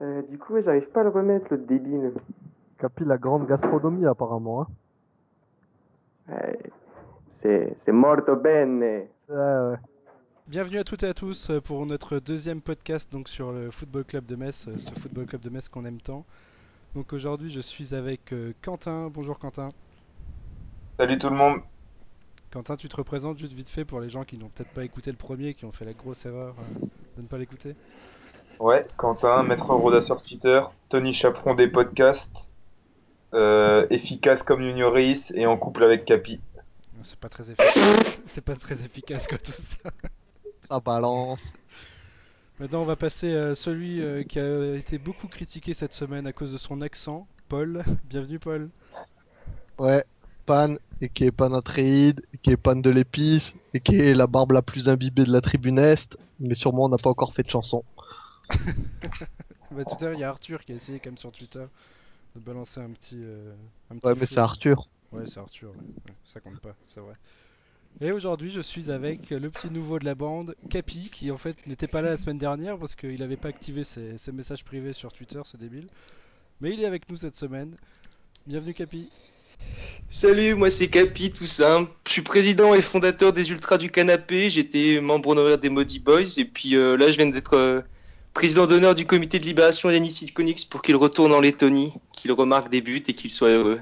Euh, du coup, j'arrive pas à le remettre, le débile. Capi, la grande gastronomie, apparemment. Hein. Ouais, c'est, c'est morto bene. Ouais, ouais. Bienvenue à toutes et à tous euh, pour notre deuxième podcast donc sur le Football Club de Metz, euh, ce Football Club de Metz qu'on aime tant. Donc aujourd'hui, je suis avec euh, Quentin. Bonjour Quentin. Salut tout le monde. Quentin, tu te représentes juste vite fait pour les gens qui n'ont peut-être pas écouté le premier, qui ont fait la grosse erreur euh, de ne pas l'écouter. Ouais, Quentin, maître Roda sur Twitter, Tony Chaperon des podcasts, euh, efficace comme Junioris et en couple avec Capi. C'est pas très efficace. C'est pas très efficace quoi tout ça. Ça balance. Maintenant, on va passer à celui euh, qui a été beaucoup critiqué cette semaine à cause de son accent, Paul. Bienvenue Paul. Ouais, Pan, et qui est Panatréide, et qui est Pan de l'épice, et qui est la barbe la plus imbibée de la tribune Est, mais sûrement on n'a pas encore fait de chanson. Bah, tout à l'heure, il y a Arthur qui a essayé comme sur Twitter de balancer un petit. euh, un petit Ouais, mais c'est Arthur. Ouais, c'est Arthur, ouais. Ouais, ça compte pas, c'est vrai. Et aujourd'hui, je suis avec le petit nouveau de la bande, Capi, qui en fait n'était pas là la semaine dernière parce qu'il avait pas activé ses, ses messages privés sur Twitter, ce débile. Mais il est avec nous cette semaine. Bienvenue Capi. Salut, moi c'est Capi, tout simple. Je suis président et fondateur des Ultras du Canapé. J'étais membre honoraire des Maudit Boys. Et puis euh, là, je viens d'être euh, président d'honneur du comité de libération Yanis Ilkonix pour qu'il retourne en Lettonie, qu'il remarque des buts et qu'il soit heureux.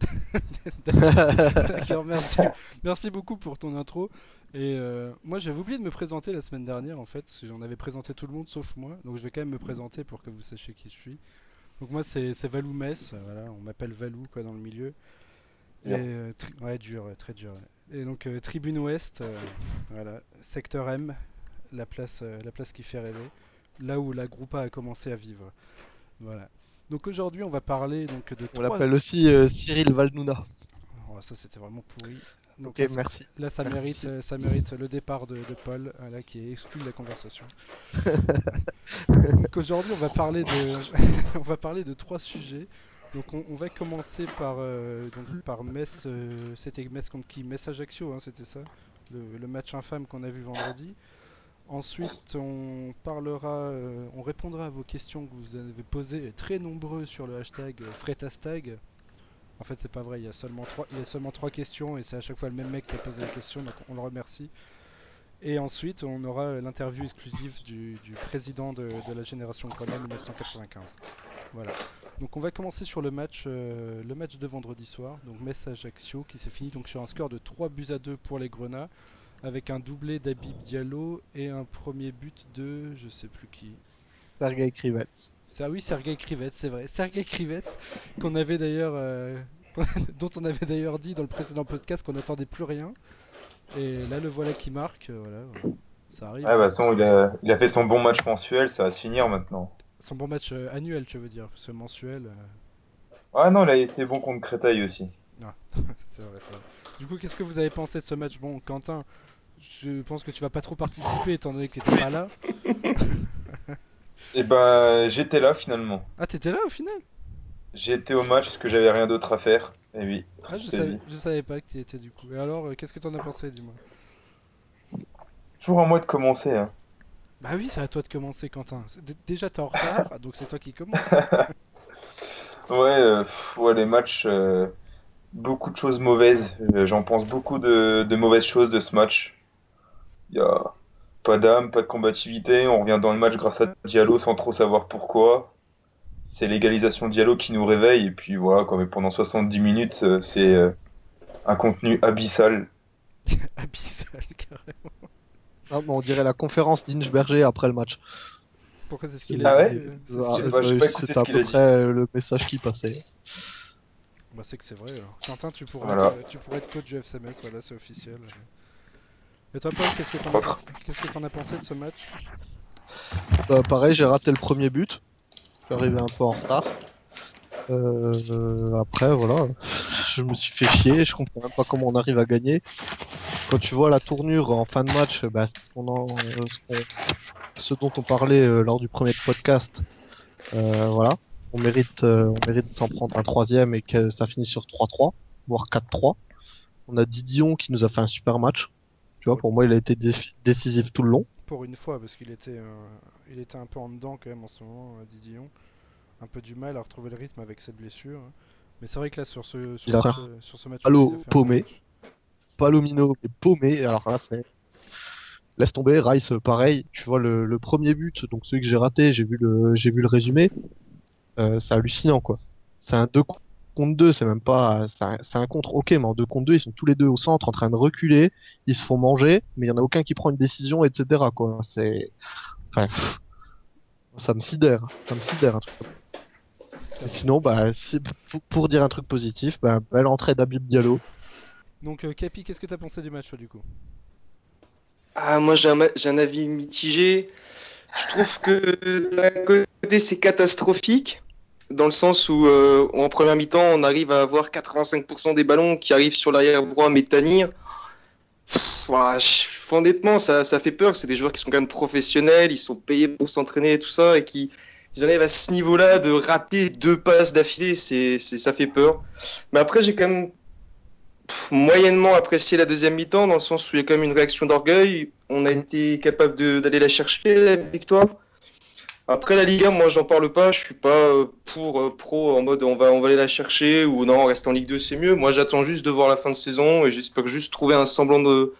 D'accord, merci. Merci beaucoup pour ton intro. Et euh, moi, j'avais oublié de me présenter la semaine dernière en fait. J'en avais présenté tout le monde sauf moi. Donc je vais quand même me présenter pour que vous sachiez qui je suis. Donc moi, c'est Valou Metz. Voilà, on m'appelle Valou quoi dans le milieu. Et, euh, ouais, dur, très dur. Et donc euh, Tribune Ouest, euh, voilà, secteur M, la place, la place qui fait rêver, là où la Groupa a commencé à vivre. Voilà. Donc aujourd'hui, on va parler donc de On l'appelle aussi euh, Cyril Valnouna. Oh, ça c'était vraiment pourri. Donc Ok, là, merci. Là, ça mérite, euh, ça mérite le départ de, de Paul, euh, là, qui est exclu de la conversation. Donc aujourd'hui, on va parler de, on va parler de trois sujets. Donc on, on va commencer par, euh, donc, par Metz, euh, c'était Metz contre qui? Metz Ajaccio, hein, c'était ça, le, le match infâme qu'on a vu vendredi. Ensuite, on parlera, euh, on répondra à vos questions que vous avez posées, très nombreux sur le hashtag euh, Fretastag. En fait, c'est pas vrai. Il y a seulement trois, questions et c'est à chaque fois le même mec qui a posé la question, donc on le remercie. Et ensuite, on aura euh, l'interview exclusive du, président de, la génération Conan 1995. Voilà. Donc on va commencer sur le match, euh, le match de vendredi soir, donc Metz Ajaccio, qui s'est fini donc sur un score de 3 buts à 2 pour les Grenats, avec un doublé d'Abib Diallo et un premier but de, je sais plus qui, Sergei Krivet. c'est- Ah oui, Sergei Krivets, c'est vrai. Sergei Krivets, qu'on avait d'ailleurs, euh, dont on avait d'ailleurs dit dans le précédent podcast qu'on n'attendait plus rien. Et là, le voilà qui marque. euh, voilà, ça arrive. Ouais, bah, il a, il a fait son bon match mensuel, ça va se finir maintenant. Son bon match euh, annuel, tu veux dire, ce mensuel. euh, Ah non, il a été bon contre Créteil aussi. c'est vrai, c'est vrai. Du coup, qu'est-ce que vous avez pensé de ce match Bon, Quentin, je pense que tu vas pas trop participer étant donné que t'étais pas là. Et bah, j'étais là finalement. Ah, t'étais là au final? Été au match parce que j'avais rien d'autre à faire. Et oui, Ah, je savais, je savais pas que tu y étais du coup. Et alors, euh, qu'est-ce que t'en as pensé, dis-moi? Toujours à moi de commencer. Hein. Bah oui, c'est à toi de commencer, Quentin. Déjà, t'es en retard, donc c'est toi qui commence. Ouais, euh, pff, ouais, les matchs, euh, beaucoup de choses mauvaises. Euh, J'en pense beaucoup de, de mauvaises choses de ce match. Il y a pas d'âme, pas de combativité. On revient dans le match grâce à Diallo sans trop savoir pourquoi. C'est l'égalisation Diallo qui nous réveille. Et puis voilà, quoi. Mais pendant 70 minutes, euh, c'est euh, un contenu abyssal. Abyssal, carrément. Ah, mais on dirait la conférence d'Inchberger après le match. Pourquoi c'est ce qu'il Ah a ouais dit euh, Ah, C'était à peu dit. près le message qui passait. Bah, c'est que c'est vrai. Alors. Quentin, tu pourrais, Voilà. être, tu pourrais être coach du FCMS, voilà, c'est officiel. Et toi, Paul, qu'est-ce que t'en as, que t'en as pensé de ce match Bah, pareil, j'ai raté le premier but. Je suis arrivé un peu en retard. Euh, après, voilà, je me suis fait chier. Je comprends même pas comment on arrive à gagner. Quand tu vois la tournure en fin de match, bah, c'est ce, qu'on en- euh, ce, qu'on- ce dont on parlait euh, lors du premier podcast. Euh, voilà, on mérite, euh, on mérite de s'en prendre un troisième et que ça finisse sur 3-3, voire 4-3. On a Didion qui nous a fait un super match. Tu vois, pour moi, il a été dé- décisif tout le long. pour une fois, parce qu'il était, euh, il était un peu en dedans quand même en ce moment, Didillon. Un peu du mal à retrouver le rythme avec cette blessure. Mais c'est vrai que là, sur ce, sur a match, frère. sur ce match Allô, il a fait un bon paumé. Palomino est paumé. Alors là, c'est. Laisse tomber. Rice, pareil. Tu vois, le, le premier but, donc celui que j'ai raté, j'ai vu le, j'ai vu le résumé. Euh, c'est hallucinant, quoi. C'est un 2 contre 2, c'est même pas. C'est un, contre, ok, mais en 2 contre 2, ils sont tous les deux au centre en train de reculer. Ils se font manger, mais il y en a aucun qui prend une décision, etc., quoi. C'est. Enfin. pff, Ça me sidère. Ça me sidère, un truc. Et sinon, bah, si- pour, dire un truc positif, bah, belle entrée d'Abib Diallo. Donc, euh, Capi, qu'est-ce que t'as pensé du match, du coup? Ah, moi, j'ai un, un avis mitigé. Je trouve que d'un côté, c'est catastrophique, dans le sens où, euh, en première mi-temps, on arrive à avoir 85% des ballons qui arrivent sur l'arrière droit. Pff, ouah, je- honnêtement, ça, ça fait peur. C'est des joueurs qui sont quand même professionnels, ils sont payés pour s'entraîner et tout ça, et qui ils arrivent à ce niveau-là de rater deux passes d'affilée, c'est, c'est, ça fait peur. Mais après, j'ai quand même moyennement apprécié la deuxième mi-temps, dans le sens où il y a quand même une réaction d'orgueil. On a été capable d'aller la chercher, la victoire. Après la Ligue 1, moi j'en parle pas, je suis pas euh, pour euh, pro en mode on va on va aller la chercher ou non, on reste en Ligue 2, c'est mieux. Moi j'attends juste de voir la fin de saison et j'espère juste trouver un semblant de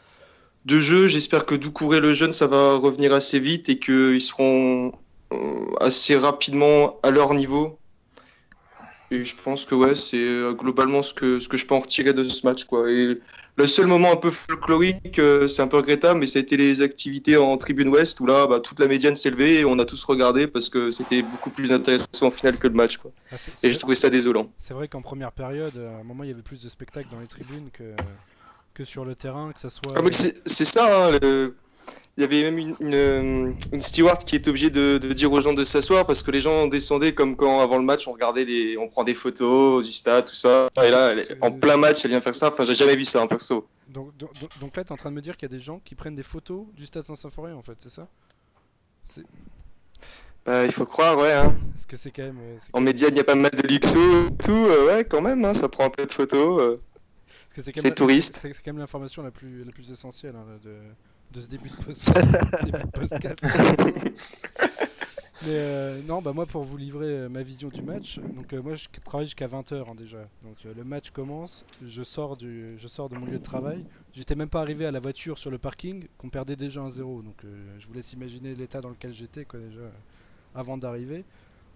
de jeu. J'espère que Doucouré le jeune ça va revenir assez vite et qu'ils seront euh, assez rapidement à leur niveau. Et je pense que ouais, c'est globalement ce que ce que je peux en retirer de ce match quoi. Le seul moment un peu folklorique, euh, c'est un peu regrettable, mais ça a été les activités en tribune ouest où là, bah, toute la médiane s'est levée et on a tous regardé parce que c'était beaucoup plus intéressant en finale que le match. Quoi. Ah, Et j'ai trouvé ça désolant. C'est vrai qu'en première période, à un moment, il y avait plus de spectacles dans les tribunes que, que sur le terrain, que ça soit. Ah, c'est ça, hein, le- il y avait même une, une, une steward qui est obligée de, de dire aux gens de s'asseoir parce que les gens descendaient comme quand avant le match on regardait les, on prend des photos du stade, tout ça. Et là, elle en plein match, elle vient faire ça. Enfin, j'ai jamais vu ça en perso. Donc, donc, donc- là, tu es en train de me dire qu'il y a des gens qui prennent des photos du stade Saint-Symphorien, en fait, c'est ça? C'est- Bah, il faut croire, ouais. Hein. Parce que c'est quand même. euh, c'est En médiane, il y a pas mal de luxo et tout. euh, ouais, quand même, hein, ça prend un peu de photos. euh. parce que c'est quand c'est touriste. C'est c'est quand même l'information la plus, la plus essentielle hein, de, de ce début de, podcast. Mais euh, non, bah moi pour vous livrer euh, ma vision du match, donc euh, moi je travaille jusqu'à 20h déjà. Donc euh, le match commence, je sors, du, je sors de mon lieu de travail. J'étais même pas arrivé à la voiture sur le parking, qu'on perdait déjà 1-0. Donc je vous laisse imaginer l'état dans lequel j'étais quoi déjà avant d'arriver.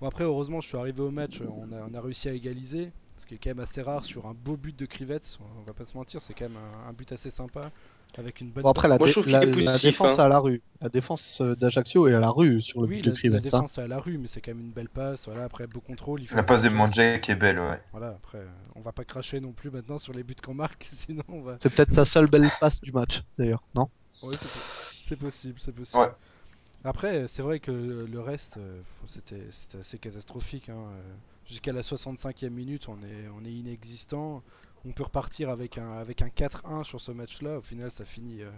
Bon après heureusement je suis arrivé au match, on a, on a réussi à égaliser, ce qui est quand même assez rare sur un beau but de Krivets, on va pas se mentir, c'est quand même un, un but assez sympa avec une bonne Bon, après, la, Moi, je dé- trouve qu'il la, est la positif, défense hein. à la rue. La défense d'Ajaccio est à la rue sur le Oui, but de la, la Krivets. hein. défense est à la rue, mais c'est quand même une belle passe. Voilà, après beau contrôle, il La passe de qui est belle, ouais. Voilà, après, on va pas cracher non plus maintenant sur les buts qu'on marque, sinon on va. C'est peut-être sa seule belle passe du match, d'ailleurs, non? Oui, c'est po- c'est possible, c'est possible. Ouais. Après, c'est vrai que le reste, euh, c'était c'était assez catastrophique. hein, Jusqu'à la 65e minute, on est, on est inexistant. On peut repartir avec un, avec un 4-1 sur ce match-là. Au final, ça finit, euh,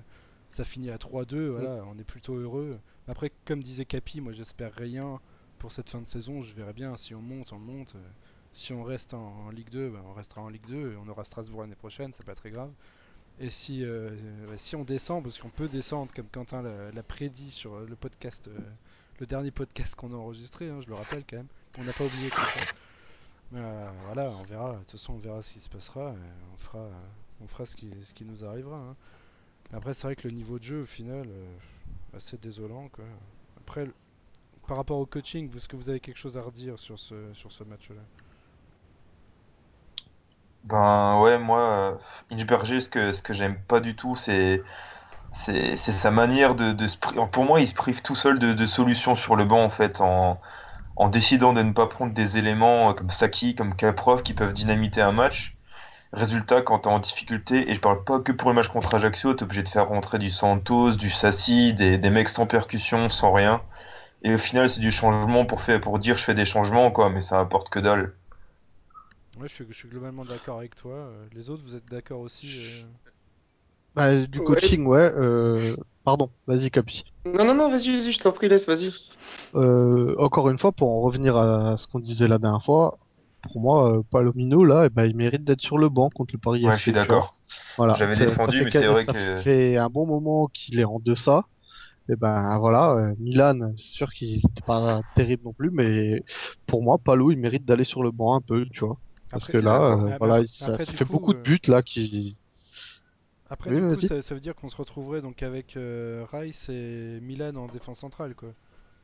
ça finit à 3-2. Voilà, on est plutôt heureux. Après, comme disait Capi, moi j'espère rien pour cette fin de saison. Je verrai bien si on monte, on monte. Euh, Si on reste en, en Ligue 2, ben, on restera en Ligue 2. et On aura Strasbourg l'année prochaine, c'est pas très grave. Et si, euh, euh, si on descend, parce qu'on peut descendre, comme Quentin l'a prédit sur le podcast, euh, le dernier podcast qu'on a enregistré, hein, je le rappelle quand même, on n'a pas oublié Quentin. Euh, voilà, on verra, de toute façon on verra ce qui se passera, on fera, on fera ce, qui, ce qui nous arrivera. hein. Après c'est vrai que le niveau de jeu au final, euh, assez désolant. Quoi. Après, par rapport au coaching, est-ce que vous avez quelque chose à redire sur ce, sur ce match-là? Ben ouais, moi, euh, Inchberger, ce que, ce que j'aime pas du tout, c'est c'est sa manière de, de se Pour moi, il se prive tout seul de, de solutions sur le banc, en fait, en, en décidant de ne pas prendre des éléments euh, comme Saki, comme Kaprov, qui peuvent dynamiter un match. Résultat, quand t'es en difficulté, et je parle pas que pour le match contre Ajaccio, t'es obligé de faire rentrer du Santos, du Sassi, des, des mecs sans percussion, sans rien. Et au final, c'est du changement pour faire, pour dire je fais des changements, quoi, mais ça apporte que dalle. Ouais, je suis, je suis globalement d'accord avec toi. Euh, Les autres, vous êtes d'accord aussi euh bah, Du Ouais. coaching, ouais. Euh... Pardon, vas-y, Capi. Non, non, non, vas-y, vas-y, je t'en prie, laisse, vas-y. Euh, encore une fois, pour en revenir à ce qu'on disait la dernière fois, pour moi, euh, Palomino, là, eh ben, il mérite d'être sur le banc contre le Paris Ouais, FC, je suis d'accord. Voilà. J'avais défendu, mais c'est vrai ça que- fait un bon moment qu'il est en deçà. Et ben voilà, euh, Milan, c'est sûr qu'il n'était pas terrible non plus, mais pour moi, Palou, il mérite d'aller sur le banc un peu, tu vois. Parce Après- que là, euh, voilà, après- ça, après, ça du fait coup, beaucoup de buts là qui. Après, Oui, du coup, ça veut dire qu'on se retrouverait donc avec euh, Rice et Milan en défense centrale, quoi.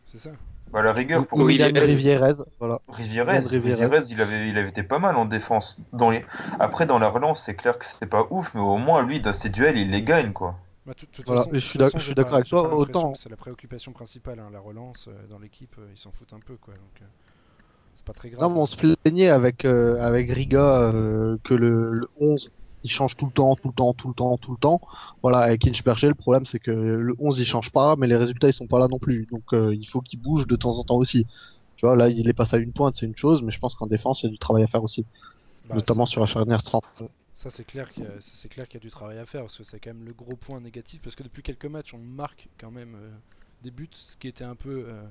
C'est ça Bah, la rigueur, pour Milan Rivierez. Rivierez, voilà. Rivierez, Rivierez. Rivierez, il avait, il avait été pas mal en défense. Dans les... Après, dans la relance, c'est clair que c'était pas ouf, mais au moins, lui, dans ses duels, il les gagne, quoi. Bah, tout- de toute Voilà, façon- je suis d'accord avec toi, autant- C'est la préoccupation principale, hein, la relance euh, dans l'équipe, euh, ils s'en foutent un peu, quoi. Donc, euh, c'est pas très grave. Non, mais on se plaignait avec, euh, avec Riga euh, que le, le 11 il change tout le temps, tout le temps, tout le temps, tout le temps. Voilà, avec Inchberger, le problème c'est que le 11 il change pas, mais les résultats ils sont pas là non plus. Donc euh, il faut qu'il bouge de temps en temps aussi. Tu vois, là il est passé à une pointe, c'est une chose, mais je pense qu'en défense il y a du travail à faire aussi, Bah, notamment sur la charnière centrale. Ça c'est clair qu'il y, qu'il y a du travail à faire parce que c'est quand même le gros point négatif parce que depuis quelques matchs on marque quand même euh, des buts, ce qui était un peu euh,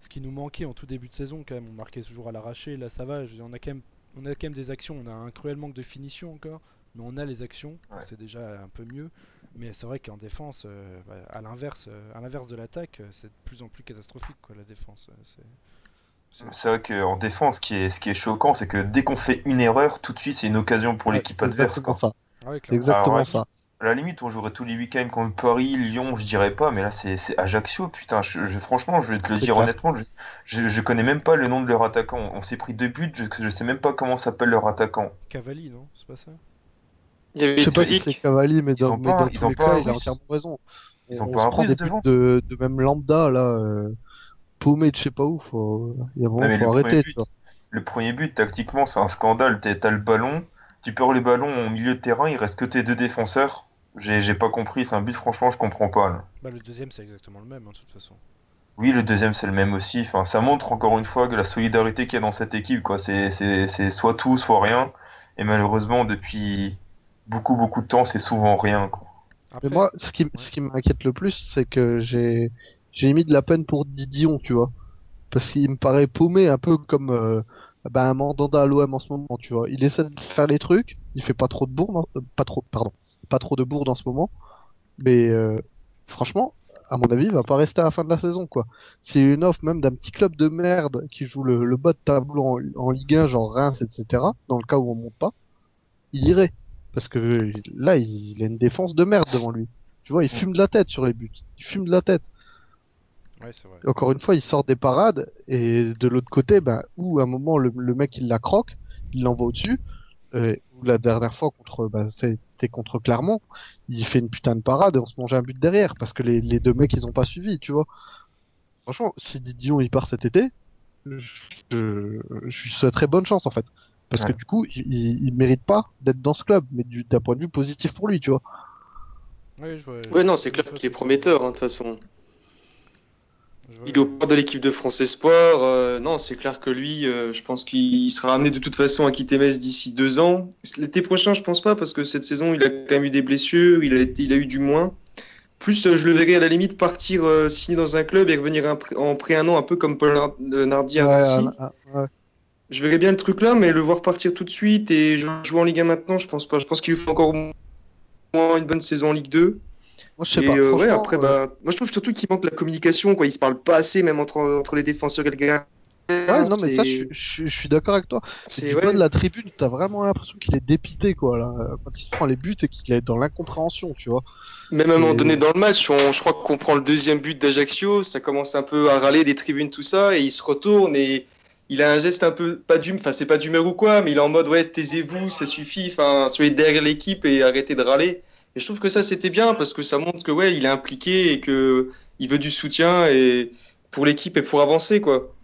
ce qui nous manquait en tout début de saison quand même. On marquait toujours à l'arraché, là ça va. je veux dire, on a quand même on a quand même des actions, on a un cruel manque de finition encore, mais on a les actions, Ouais. c'est déjà un peu mieux. Mais c'est vrai qu'en défense, euh, bah, à l'inverse, euh, à l'inverse de l'attaque, euh, c'est de plus en plus catastrophique quoi la défense. c'est- c'est- C'est vrai qu'en défense, ce qui est, ce qui est choquant, c'est que dès qu'on fait une erreur, tout de suite, c'est une occasion pour Ouais, l'équipe c'est adverse, exactement quoi. ça. Ah ouais, C'est clairement. exactement ouais. ça. À la limite, on jouerait tous les week-ends contre Paris, Lyon, je dirais pas, mais là, c'est c'est Ajaccio, putain. Je, je- franchement, je vais te le C'est dire clair. honnêtement, je, je, je connais même pas le nom de leur attaquant. On s'est pris deux buts, je, je sais même pas comment s'appelle leur attaquant. Cavalli, non? C'est pas ça? Il y avait Je sais pas si c'est Cavalli, mais dans, mais pas- dans ils tous ont les pas cas, un il a entièrement raison. Ils on ont on pas se un prend des devant de, de même lambda là, euh, paumé de je sais pas où. Faut, il y a mais faut le arrêter. Tu but, vois. le premier but, tactiquement, c'est un scandale. T'as le ballon, tu perds le ballon au milieu de terrain, il reste que tes deux défenseurs. J'ai pas compris, c'est un but, franchement, je comprends pas. là. Bah le deuxième c'est exactement le même hein, de toute façon. Oui, le deuxième, c'est le même aussi. Enfin, ça montre encore une fois que la solidarité qu'il y a dans cette équipe, quoi. C'est soit tout, soit rien. Et malheureusement, depuis beaucoup, beaucoup de temps, c'est souvent rien, quoi. Après, Mais moi, ce qui, ce qui m'inquiète le plus, c'est que j'ai, j'ai mis de la peine pour Didion, tu vois. Parce qu'il me paraît paumé un peu comme euh, bah, un mandanda à l'OM en ce moment, tu vois. Il essaie de faire les trucs, il fait pas trop de bourdes, en- euh, pas trop, pardon, pas trop de en ce moment. Mais euh, franchement, à mon avis, il va pas rester à la fin de la saison, quoi. C'est une offre même d'un petit club de merde qui joue le, le bas de tableau en, en Ligue 1, genre Reims, etc. Dans le cas où on monte pas, il irait. Parce que là, il, a une défense de merde devant lui. Tu vois, il fume de la tête sur les buts. Il fume de la tête. ouais c'est vrai. Encore une fois, il sort des parades et de l'autre côté, ben, où à un moment le, le mec il la croque, il l'envoie au-dessus. Euh, ou la dernière fois contre, ben, c'était contre Clermont, il fait une putain de parade et on se mange un but derrière parce que les, les deux mecs ils ont pas suivi, tu vois. Franchement, si Didion il part cet été, je, je lui souhaiterais bonne chance en fait. Parce Ouais. que du coup, il, il, il mérite pas d'être dans ce club, mais du- d'un point de vue positif pour lui, tu vois. Ouais, je vois- Ouais, non, je c'est clair qu'il est prometteur, hein, de toute façon. Je vois- Il est au port de l'équipe de France Espoir. euh, non, c'est clair que lui, euh, je pense qu'il sera amené de toute façon à quitter Metz d'ici deux ans. L'été prochain, je pense pas, parce que cette saison, il a quand même eu des blessures, il a, été, il a eu du moins. Plus, euh, je le verrais à la limite partir euh, signer dans un club et revenir un en pré un an, un peu comme Paul Nar- Nardi à Ouais, Nancy. ah, ouais. Je verrais bien le truc là, mais le voir partir tout de suite et jouer en Ligue 1 maintenant, je pense pas. Je pense qu'il lui faut encore au moins une bonne saison en Ligue 2. Moi, je sais et pas. euh, ouais, après, euh, bah, moi je trouve surtout qu'il manque la communication, quoi. Ils se parlent pas assez, même entre, entre les défenseurs et le gardien. Ouais, non, mais ça, je, suis- je, suis- je suis d'accord avec toi. C'est du ouais. bas de la tribune, t'as vraiment l'impression qu'il est dépité, quoi, là. Quand il se prend les buts et qu'il est dans l'incompréhension, tu vois. Même à un moment donné dans le match, on, je crois qu'on prend le deuxième but d'Ajaccio, ça commence un peu à râler des tribunes, tout ça, et il se retourne et il a un geste un peu, pas d'humeur, enfin c'est pas d'humeur ou quoi, mais il est en mode ouais, taisez-vous, ça suffit, enfin soyez derrière l'équipe et arrêtez de râler. Et je trouve que ça c'était bien parce que ça montre que ouais, il est impliqué et que il veut du soutien et pour l'équipe et pour avancer quoi.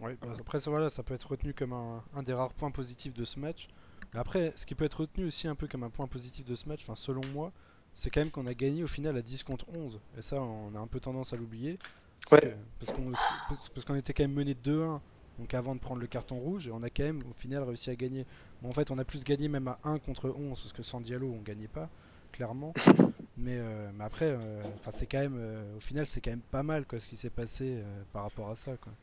Ouais, bah, après ça, voilà, ça peut être retenu comme un, un des rares points positifs de ce match. Après, ce qui peut être retenu aussi un peu comme un point positif de ce match, enfin selon moi, c'est quand même qu'on a gagné au final à 10 contre 11. Et ça, on a un peu tendance à l'oublier. Parce Ouais. parce qu'on parce- parce qu'on était quand même mené 2-1 donc avant de prendre le carton rouge et on a quand même au final réussi à gagner. Bon, en fait, on a plus gagné même à 1 contre 11 parce que sans Diallo, on gagnait pas clairement. Mais, euh, mais après, euh, enfin c'est quand même, euh, au final, c'est quand même pas mal quoi ce qui s'est passé euh, par rapport à ça quoi.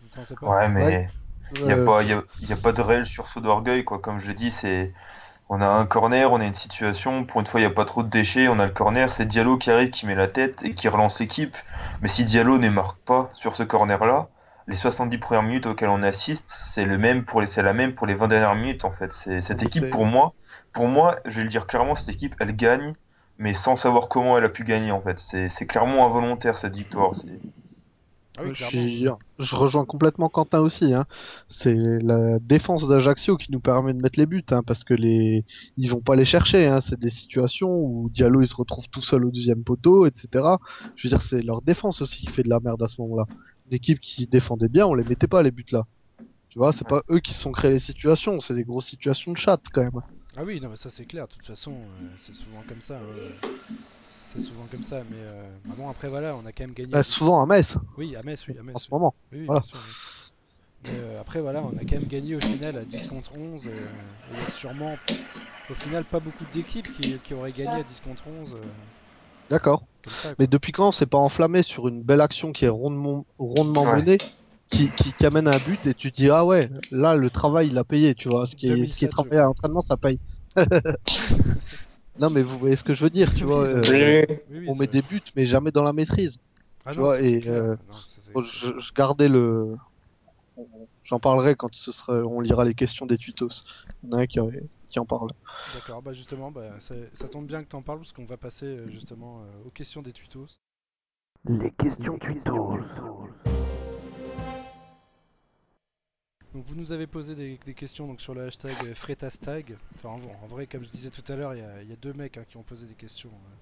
Vous pensez pas? Ouais, mais Ouais. il y a Euh, pas, y a, y a pas de réel sursaut d'orgueil, quoi. Comme je dis, c'est, On a un corner, on a une situation, pour une fois il n'y a pas trop de déchets, on a le corner, c'est Diallo qui arrive, qui met la tête et qui relance l'équipe. Mais si Diallo ne marque pas sur ce corner-là, les 70 premières minutes auxquelles on assiste, c'est le même pour les, c'est la même pour les 20 dernières minutes en fait. C'est, cette équipe pour moi, pour moi, je vais le dire clairement, cette équipe elle gagne, mais sans savoir comment elle a pu gagner en fait. C'est, c'est clairement involontaire cette victoire. C'est... Ah oui, je, clairement. suis- je rejoins complètement Quentin aussi. Hein. C'est la défense d'Ajaccio qui nous permet de mettre les buts, hein, parce que les ils vont pas les chercher. Hein. C'est des situations où Diallo il se retrouve tout seul au deuxième poteau, etc. Je veux dire, c'est leur défense aussi qui fait de la merde à ce moment-là. L'équipe qui défendait bien, on les mettait pas les buts là. Tu vois, c'est pas eux qui sont créés les situations, c'est des grosses situations de chat quand même. Ah oui, non, mais ça c'est clair. De toute façon, euh, c'est souvent comme ça. hein. C'est souvent comme ça. Mais euh, bah bon, après voilà, on a quand même gagné. Bah, souvent à Metz, Oui, à Metz, oui, à Metz. en ce oui. moment. Oui, oui, Voilà. bien sûr. oui. Mais euh, après, voilà, on a quand même gagné au final à 10 contre 11. euh, et il y a sûrement, au final, pas beaucoup d'équipes qui, qui auraient gagné à 10 contre 11. euh, D'accord. Mais depuis quand on s'est pas enflammé sur une belle action qui est rondement, rondement Ouais. menée, qui, qui, qui amène un but et tu te dis ah ouais, là le travail il a payé, tu vois, ce qui est, ce qui 2007, est travaillé à l'entraînement ça paye. non mais vous voyez ce que je veux dire, tu vois, euh, Oui. Oui, oui, on met des buts mais jamais dans la maîtrise. Ah tu non, vois, ça, et, euh, Non, ça, je, je gardais le, j'en parlerai quand ce sera, on lira les questions des tutos. Il y en a un qui, qui en parle. D'accord, bah justement, bah, ça, ça tombe bien que t'en parles parce qu'on va passer euh, justement euh, aux questions des tutos. Les questions tutos. Donc vous nous avez posé des, des questions donc, sur le hashtag euh, Fretastag. Enfin bon, en vrai, comme je disais tout à l'heure, il y a, il y a deux mecs hein, qui ont posé des questions. euh.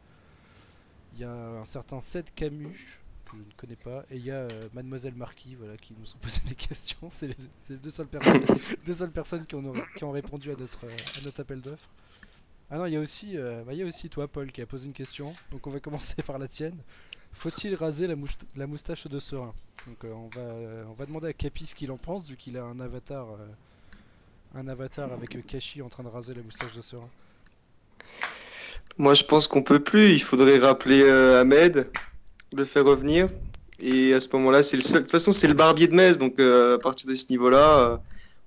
Il y a un certain Seth Camus, que je ne connais pas, et il y a euh, Mademoiselle Marquis, voilà, qui nous ont posé des questions. C'est les, deux seules personnes, deux seules personnes qui, ont, qui ont répondu à notre, à notre appel d'offres. Ah non, il y a aussi, euh, bah, il y a aussi toi, Paul, qui a posé une question. Donc on va commencer par la tienne. Faut-il raser la, moustache de Serein Donc euh, on va, euh, on va demander à Capi ce qu'il en pense, vu qu'il a un avatar, euh, un avatar avec euh, Kashi en train de raser la moustache de Serein. Moi, je pense qu'on peut plus. Il faudrait rappeler Ahmed, le faire revenir. Et à ce moment-là, c'est le seul. De toute façon, c'est le barbier de Metz, donc à partir de ce niveau-là,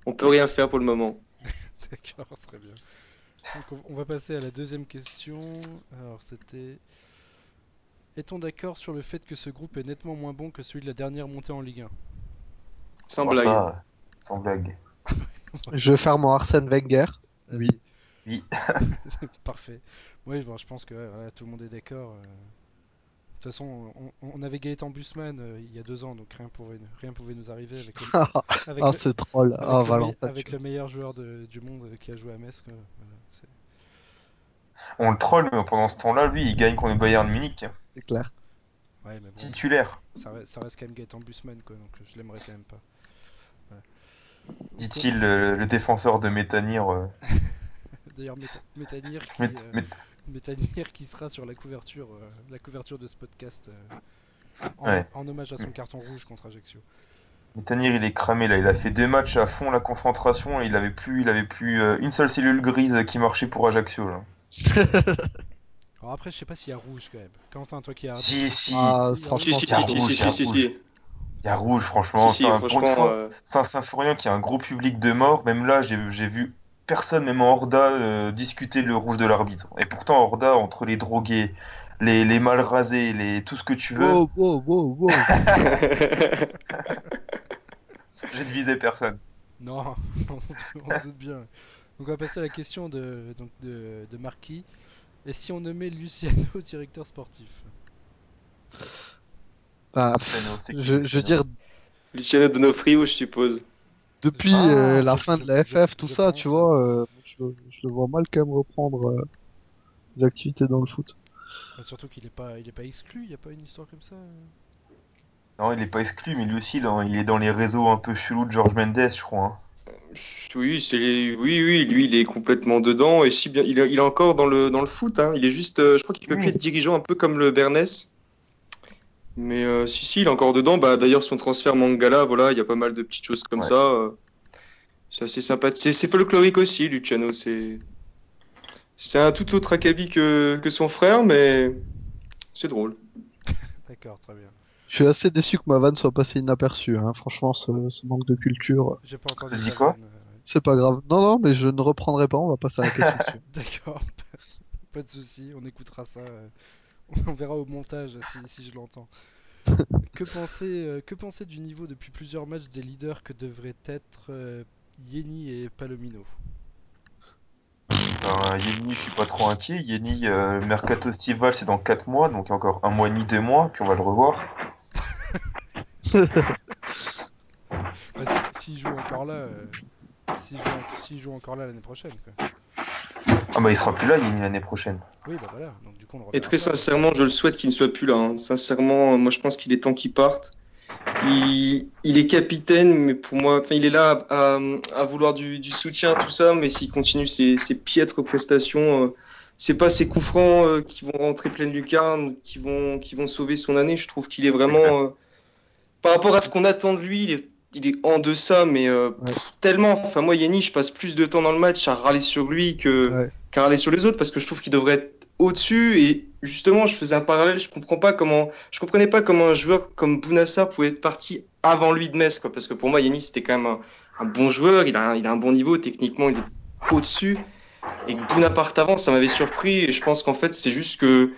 on peut rien faire pour le moment. D'accord, très bien. Donc on va passer à la deuxième question. Alors c'était est-on d'accord sur le fait que ce groupe est nettement moins bon que celui de la dernière montée en Ligue 1 Sans blague. ça, sans blague. Je faire mon Arsène Wenger. Oui. Oui. Parfait. Oui, bon, je pense que voilà, tout le monde est d'accord. euh. De toute façon, on, on avait Gaëtan Busman euh, il y a deux ans, donc rien pouvait, rien pouvait nous arriver avec le, ah, avec le- ce troll. avec Ah, le, me- Valentin. avec le meilleur joueur de- du monde euh, qui a joué à Metz. quoi. Voilà, c'est- On le troll, mais pendant ce temps-là, lui, il gagne contre le Bayern Munich. C'est clair. ouais, mais bon, Titulaire. ça, reste- ça reste quand même Gaëtan Busman, quoi, donc je l'aimerais quand même pas. Dit-il, le, le défenseur de Métanir. euh, D'ailleurs, Méta- Métanir qui, Mét- euh, Métanir qui sera sur la couverture, euh, la couverture de ce podcast euh, en, Ouais. en hommage à son carton rouge contre Ajaccio. Métanir, il est cramé là. Il a fait deux matchs à fond la concentration et il avait plus, il avait plus euh, une seule cellule grise qui marchait pour Ajaccio là. Alors après, je sais pas s'il y a rouge quand même. Quentin, toi qui as Si, si. Ah, Si, franchement, Si, si, il y a si, si, rouge, si, il y a si. Il y a rouge, franchement. Si, si, Enfin, franchement, euh, Saint-Symphorien qui a un gros public de morts, même là, j'ai vu personne, même en Horda, euh, discuter le rouge de l'arbitre. Et pourtant, Horda, entre les drogués, les, les mal rasés, les, tout ce que tu veux, Wow, wow, wow, wow. j'ai divisé personne. Non, on se, doute, on se doute bien. Donc on va passer à la question de, donc de, de Marquis. Et si on nommait Luciano directeur sportif? Ah, je, je veux Luciano? dire, Luciano Donofrio, je suppose. depuis Ah, euh, la fin de la FF, tout je ça, pense, tu vois, euh, je, je le vois mal quand même reprendre euh, des activités dans le foot. Bah, Surtout qu'il est pas, il est pas exclu. Il y a pas une histoire comme ça. euh Non, il est pas exclu, mais lui aussi, il est dans les réseaux un peu chelous de George Mendes, je crois. hein. Oui, c'est les- oui, oui, lui, il est complètement dedans et si bien, il est, il est encore dans le dans le foot. Hein. Il est juste, euh, je crois qu'il peut plus être dirigeant, un peu comme le Bernès. Mais euh, si, si, il est encore dedans. Bah, d'ailleurs, son transfert Mangala, voilà, il y a pas mal de petites choses comme Ouais. ça. euh. C'est assez sympathique. C'est- C'est folklorique aussi, Luciano. C'est c'est un tout autre acabit que que son frère, mais c'est drôle. D'accord, très bien. Je suis assez déçu que ma vanne soit passée inaperçue, hein. franchement, ce, ce manque de culture. J'ai pas entendu quoi vanne, euh, C'est pas grave. Non, non, mais je ne reprendrai pas, on va passer à la question. D'accord, pas de souci, on écoutera ça. euh, On verra au montage si, si je l'entends. que penser, euh, que penser du niveau depuis plusieurs matchs des leaders que devraient être euh, Yeni et Palomino? Ben, Yeni, je suis pas trop inquiet. Yeni, euh, Mercato estival, c'est dans 4 mois, donc encore un mois et demi, deux mois, puis on va le revoir. Bah, si- S'il joue encore là, euh, s'il joue, s'il joue encore là l'année prochaine, quoi. Ah bah il sera plus là, l'année prochaine. Oui, bah voilà, donc du coup on le Et reverra très pas. sincèrement, je le souhaite qu'il ne soit plus là. hein. Sincèrement, moi je pense qu'il est temps qu'il parte. Il, il est capitaine, mais pour moi, enfin, il est là à, à- à vouloir du, du soutien, tout ça, mais s'il continue ses, ses piètres prestations, euh, c'est pas ses coups francs euh, qui vont rentrer pleine lucarne, qui vont, qui vont sauver son année. Je trouve qu'il est vraiment, euh, par rapport à ce qu'on attend de lui, il est, il est en deçà, mais euh, pff, tellement. Enfin, moi, Yanni, je passe plus de temps dans le match à râler sur lui que Ouais. qu'à râler sur les autres, parce que je trouve qu'il devrait être au-dessus. Et justement, je faisais un parallèle. Je comprends pas comment, je comprenais pas comment un joueur comme Bounassar pouvait être parti avant lui de Metz, quoi. Parce que pour moi, Yanni, c'était quand même un, un bon joueur. Il a, un- il a un bon niveau. Techniquement, il est au-dessus. Et que Bouna parte avant, ça m'avait surpris. Et je pense qu'en fait, c'est juste que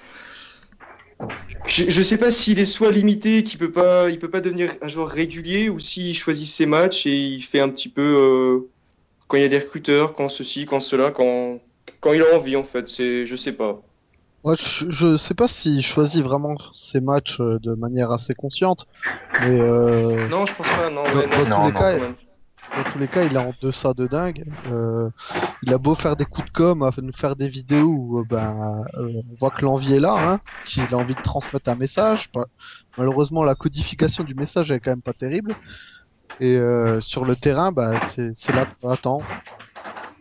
je, je sais pas s'il est soit limité, qu'il peut pas, il peut pas devenir un joueur régulier, ou s'il choisit ses matchs et il fait un petit peu euh, quand il y a des recruteurs, quand ceci, quand cela, quand quand il a envie en fait. C'est, je sais pas. Moi, je, je sais pas s'il choisit vraiment ses matchs euh, de manière assez consciente, mais euh, Non, je pense pas. Non, ouais, Dans- non, les non, cas. Dans tous les cas, il est en deçà de dingue. Euh, il a beau faire des coups de com, nous faire des vidéos où euh, ben, euh, on voit que l'envie est là, hein, qu'il a envie de transmettre un message. Malheureusement, la codification du message est quand même pas terrible. Et euh, sur le terrain, bah, c'est là qu'on attend.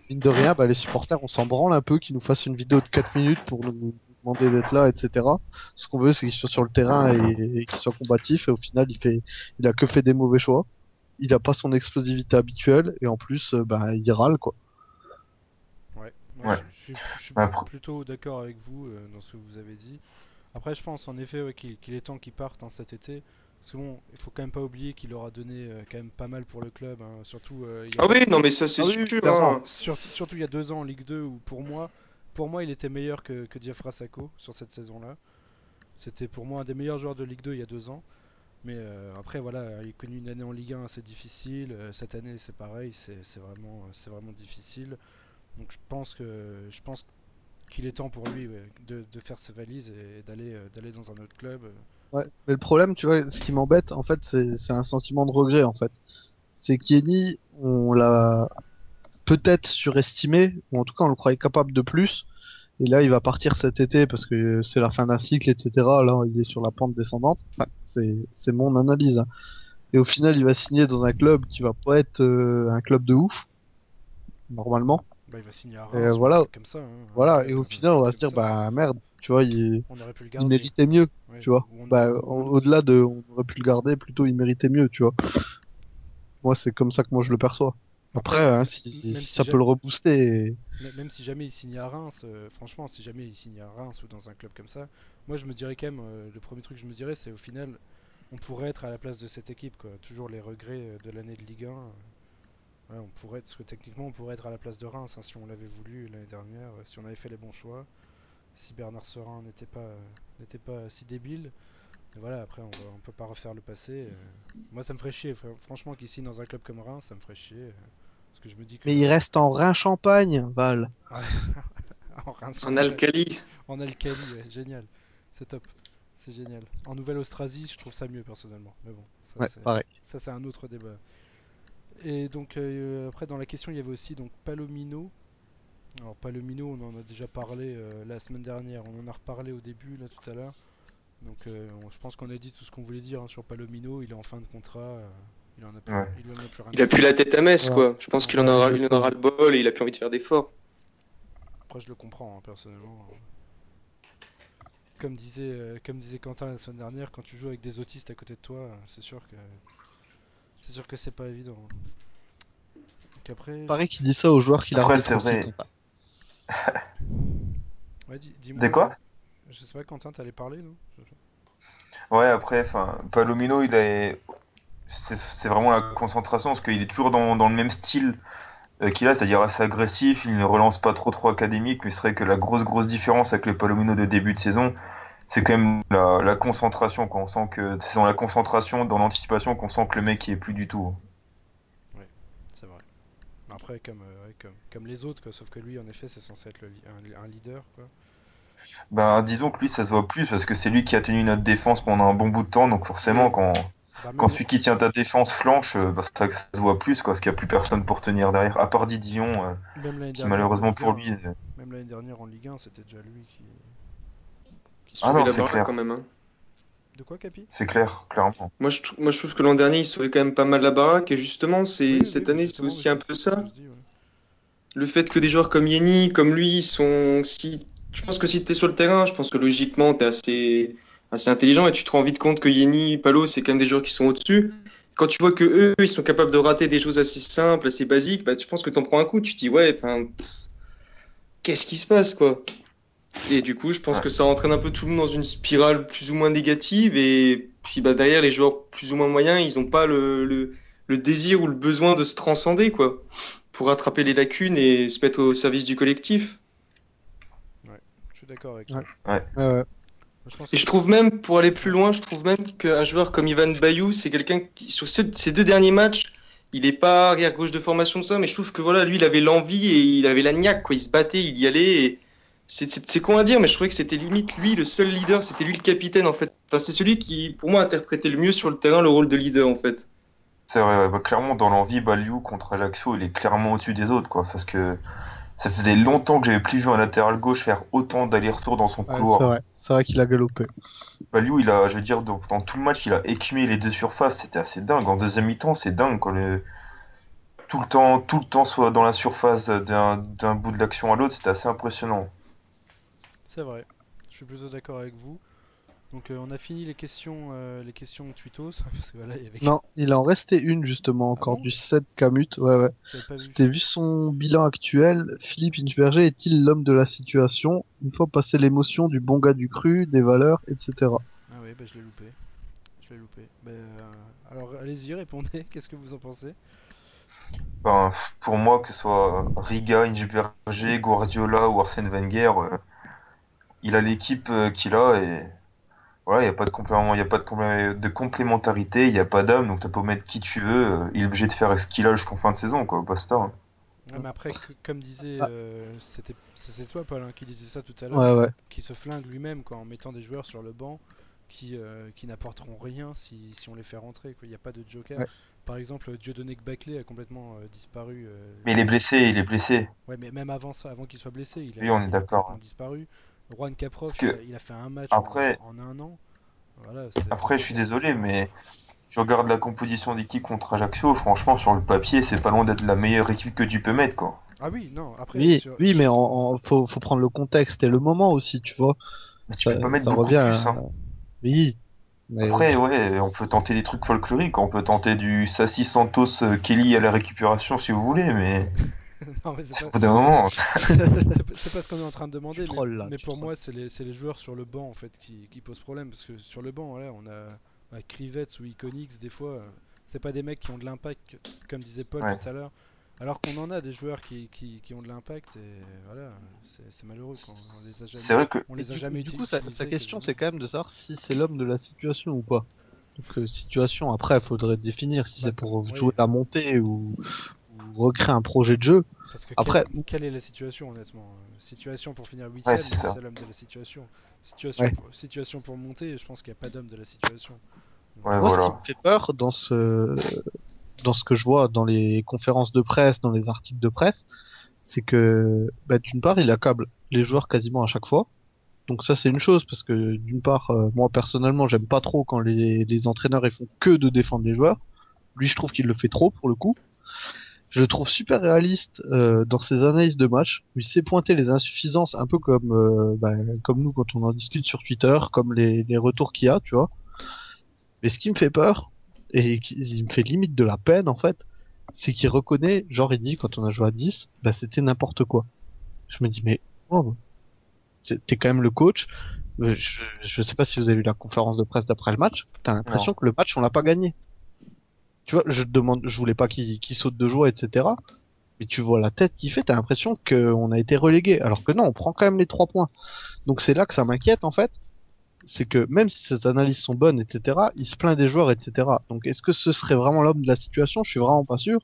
Mine de rien, bah, les supporters, on s'en branle un peu qu'ils nous fassent une vidéo de 4 minutes pour nous demander d'être là, etc. Ce qu'on veut, c'est qu'il soit sur le terrain et, et qu'il soit combatif. Et au final, il fait, il a que fait des mauvais choix. Il a pas son explosivité habituelle et en plus, euh, bah, il râle quoi. Ouais, je, je suis- je suis Après- plutôt d'accord avec vous euh, dans ce que vous avez dit. Après, je pense en effet ouais, qu'il est temps qu'il parte hein, cet été. Parce que bon, il faut quand même pas oublier qu'il aura donné euh, quand même pas mal pour le club. hein. Surtout, euh, il y a- Ah oui, non, mais ça c'est Ah sûr. hein. Sur- surtout il y a deux ans en Ligue 2 où pour moi, pour moi il était meilleur que, que Diafra Sakho sur cette saison-là. C'était pour moi un des meilleurs joueurs de Ligue 2 il y a deux ans. Mais euh, après voilà, il a connu une année en Ligue 1 assez difficile. Euh, cette année c'est pareil, c'est vraiment, c'est vraiment difficile. Donc je pense que je pense qu'il est temps pour lui de, de faire ses valises et d'aller euh, d'aller dans un autre club. Ouais. Mais le problème, tu vois, ce qui m'embête, en fait, c'est un sentiment de regret, en fait. C'est qu'Yenny, on l'a peut-être surestimé, ou en tout cas, on le croyait capable de plus. Et là, il va partir cet été parce que c'est la fin d'un cycle, etc. Là, il est sur la pente descendante. Enfin, c'est mon analyse. hein. Et au final, il va signer dans un club qui va pas être euh, un club de ouf, normalement. Bah, il va signer à Reims voilà. comme ça. hein, Voilà. Et au final, on va se dire, ça. bah merde, tu vois, il, on aurait pu le il garder. méritait mieux. Ouais. tu vois. On- Bah, au-delà de, on aurait pu le garder, plutôt il méritait mieux, tu vois. Moi, c'est comme ça que moi je le perçois. Après, hein, si, si si ça jamais- peut le rebooster, Même si jamais il signe à Reims, euh, franchement, si jamais il signe à Reims ou dans un club comme ça, moi je me dirais quand même, euh, le premier truc que je me dirais, c'est au final, on pourrait être à la place de cette équipe, quoi. Toujours les regrets euh, de l'année de Ligue 1. euh, ouais, on pourrait, parce que techniquement, on pourrait être à la place de Reims hein, si on l'avait voulu l'année dernière, si on avait fait les bons choix, si Bernard Serin n'était pas, n'était pas si débile. Et voilà, après, on, on peut pas refaire le passé. euh. Moi, ça me ferait chier, fr- franchement, qu'il signe dans un club comme Reims, ça me ferait chier. Parce que je me dis que. mais il reste en Rhin-Champagne, Val. en En Alcali. En Alcali, ouais, génial. C'est top. C'est génial. En Nouvelle-Austrasie, je trouve ça mieux personnellement. Mais bon, ça, Ouais, c'est, pareil. ça, c'est un autre débat. Et donc euh, après dans la question, il y avait aussi donc Palomino. Alors Palomino, on en a déjà parlé euh, la semaine dernière. On en a reparlé au début là tout à l'heure. Donc euh, on- je pense qu'on a dit tout ce qu'on voulait dire hein, sur Palomino. Il est en fin de contrat. Il en a plus, Ouais. il en a plus rien. Il a à plus la tête à Metz, Ouais. quoi. Je pense qu'il en aura, il en aura le bol et il a plus envie de faire d'efforts. Après, je le comprends, hein, personnellement. Comme disait, euh, comme disait Quentin la semaine dernière, quand tu joues avec des autistes à côté de toi, c'est sûr que c'est sûr que c'est pas évident. Donc après, Pareil qu'il dit ça aux joueurs qu'il c'est aussi, vrai. Ouais, dis- dis-moi. De quoi? Je sais pas, Quentin, t'allais parler, non? Ouais, après, enfin, Palomino, il est. C'est vraiment la concentration parce qu'il est toujours dans, dans le même style euh, qu'il a, c'est-à-dire assez agressif, il ne relance pas trop trop académique, mais c'est vrai que la grosse grosse différence avec le Palomino de début de saison, c'est quand même la, la concentration, quoi. On sent que c'est dans la concentration, dans l'anticipation qu'on sent que le mec il est plus du tout. C'est vrai. Après, comme, euh, comme, comme les autres, quoi, sauf que lui, en effet, c'est censé être le un, un leader. Quoi. Ben, disons que lui, ça se voit plus parce que c'est lui qui a tenu notre défense pendant un bon bout de temps, donc forcément, quand, Bah, quand celui qui tient ta défense flanche, euh, bah, ça, ça se voit plus, quoi, parce qu'il n'y a plus personne pour tenir derrière, à part Didion, euh, même l'année qui dernière, malheureusement en Ligue pour 1, lui. euh, Même l'année dernière en Ligue 1, c'était déjà lui qui. qui Ah non, la clair. quand même. hein. De quoi, Capi? C'est clair, clairement. Moi je, moi, je trouve que l'an dernier, il sauvait quand même pas mal la baraque. Et justement, c'est, Oui, cette oui, année, c'est aussi un peu ça. dis, ouais. Le fait que des joueurs comme Yeni, comme lui, sont. Si, je pense que si tu es sur le terrain, je pense que logiquement, tu es assez, assez intelligent et tu te rends vite compte que Yeni, Palo, c'est quand même des joueurs qui sont au-dessus. Quand tu vois que eux, ils sont capables de rater des choses assez simples, assez basiques, bah, tu penses que t'en prends un coup. Tu te dis, ouais, enfin, qu'est-ce qui se passe, quoi? Et du coup, je pense Ouais. que ça entraîne un peu tout le monde dans une spirale plus ou moins négative. Et puis bah, derrière, les joueurs plus ou moins moyens, ils n'ont pas le, le, le désir ou le besoin de se transcender, quoi, pour rattraper les lacunes et se mettre au service du collectif. Je suis d'accord avec Ouais. toi. Ouais, ouais. Je pense Et je trouve même, pour aller plus loin, je trouve même qu'un joueur comme Ivan Bayou, c'est quelqu'un qui, sur ce- ces deux derniers matchs, il est pas arrière gauche de formation de ça, mais je trouve que voilà, lui, il avait l'envie et il avait la niaque, quoi. Il se battait, il y allait. Et c'est, c'est, c'est con à dire, mais je trouvais que c'était limite lui le seul leader, c'était lui le capitaine en fait. Enfin, c'est celui qui, pour moi, interprétait le mieux sur le terrain le rôle de leader en fait. C'est vrai, bah, clairement, dans l'envie, Baliou contre Ajaccio, il est clairement au-dessus des autres, quoi, parce que ça faisait longtemps que j'avais plus vu un latéral gauche faire autant d'allers-retours dans son Ouais, couloir. c'est vrai. C'est vrai qu'il a galopé. Baliou, il a, je veux dire, dans, dans tout le match, il a écumé les deux surfaces, c'était assez dingue. En deuxième mi-temps, c'est dingue, quoi. Le... Tout le temps, tout le temps, soit dans la surface d'un d'un bout de l'action à l'autre, c'était assez impressionnant. C'est vrai. Je suis plutôt d'accord avec vous. Donc euh, on a fini les questions, euh, les questions Twittos parce que voilà, il y avait. Non, il en restait une justement encore bon du 7 Camut. Ouais, ouais. J'avais pas vu. C'était vu son bilan actuel. Philippe Inchberger est-il l'homme de la situation? Une fois passé l'émotion du bon gars du cru, des valeurs, etc. Ah oui, bah je l'ai loupé. Je l'ai loupé. Bah, euh, alors allez-y, répondez. Qu'est-ce que vous en pensez? Enfin, pour moi, que ce soit Riga, Ingeberger, Guardiola ou Arsène Wenger, euh, il a l'équipe euh, qu'il a et voilà, il n'y a pas de complément, il y a pas de, complé- de complémentarité, il n'y a pas d'âme, donc t'as pas mettre qui tu veux, euh, il est obligé de faire ce qu'il a jusqu'en fin de saison, quoi, basta. hein. Ouais, mais après, que- comme disait, Ah. euh, c'était, c'est c'est toi, Paul, hein, qui disait ça tout à l'heure, Ouais, ouais. qui se flingue lui-même quoi, en mettant des joueurs sur le banc qui, euh, qui n'apporteront rien si, si on les fait rentrer. quoi. Il n'y a pas de joker. Ouais. Par exemple, Dieudonné Baclé a complètement euh, disparu. euh, Mais il est blessé, il est blessé. Ouais, mais même avant ça, avant qu'il soit blessé, il a, Oui, on est il a d'accord. complètement disparu. Juan Caprof, Parce que il, a, il fait un match après- en, en un an. Voilà, c'est- Après, je suis désolé, mais je regarde la composition d'équipe contre Ajaccio, franchement, sur le papier, c'est pas loin d'être la meilleure équipe que tu peux mettre, quoi. Ah oui, non, après. Oui, sur- oui, sur- mais en, en- faut, faut prendre le contexte et le moment aussi, tu vois. Mais tu Ça, peux pas mettre ça beaucoup revient plus, à- hein. Oui. Mais Après, ouais, on peut tenter des trucs folkloriques, on peut tenter du Sassi Santos euh, Kelly à la récupération si vous voulez, mais non, mais c'est pas, c'est ce qu'on est en train de demander, mais, là, pour moi, c'est les, c'est les joueurs sur le banc en fait qui, qui posent problème. Parce que sur le banc, voilà, on a, on a Krivets ou Iconix, des fois, euh, c'est pas des mecs qui ont de l'impact, comme disait Paul Ouais. tout à l'heure. Alors qu'on en a des joueurs qui, qui, qui ont de l'impact, et voilà, c'est malheureux quand on les a jamais. c'est vrai que On les a du, jamais du coup, sa, utilisés sa question, c'est quand même de savoir si c'est l'homme de la situation ou pas. Donc, euh, situation, après, il faudrait définir si Bah, c'est pour oui. jouer la montée ou, ou recréer un projet de jeu. Parce que Après- quelle, quelle est la situation honnêtement? Situation pour finir 8ème, c'est ça. c'est l'homme de la situation. Situation, Ouais. pour, situation pour monter, je pense qu'il n'y a pas d'homme de la situation. Ouais, Moi, ce qui me fait peur dans ce, dans ce que je vois dans les conférences de presse, dans les articles de presse, c'est que, bah, d'une part, il accable les joueurs quasiment à chaque fois. Donc ça, c'est une chose, parce que d'une part, euh, moi personnellement, j'aime pas trop quand les, les entraîneurs ils font que de défendre les joueurs. Lui, je trouve qu'il le fait trop pour le coup. Je le trouve super réaliste euh, dans ses analyses de match. où Il sait pointer les insuffisances, un peu comme euh, bah, comme nous quand on en discute sur Twitter, comme les, les retours qu'il y a, tu vois. Mais ce qui me fait peur et qui il me fait limite de la peine en fait, c'est qu'il reconnaît, genre il dit quand on a joué à 10, bah c'était n'importe quoi. Je me dis mais oh, t'es quand même le coach. Euh, Je, je sais pas si vous avez vu la conférence de presse d'après le match. T'as l'impression que le match on l'a pas gagné. Tu vois, je te demande, je voulais pas qu'il qu'il saute de joie, etc. mais tu vois la tête qu'il fait, t'as l'impression qu'on a été relégué. Alors que non, on prend quand même les trois points. Donc c'est là que ça m'inquiète en fait. C'est que même si ces analyses sont bonnes, etc., il se plaint des joueurs, etc. Donc est-ce que ce serait vraiment l'homme de la situation? Je suis vraiment pas sûr.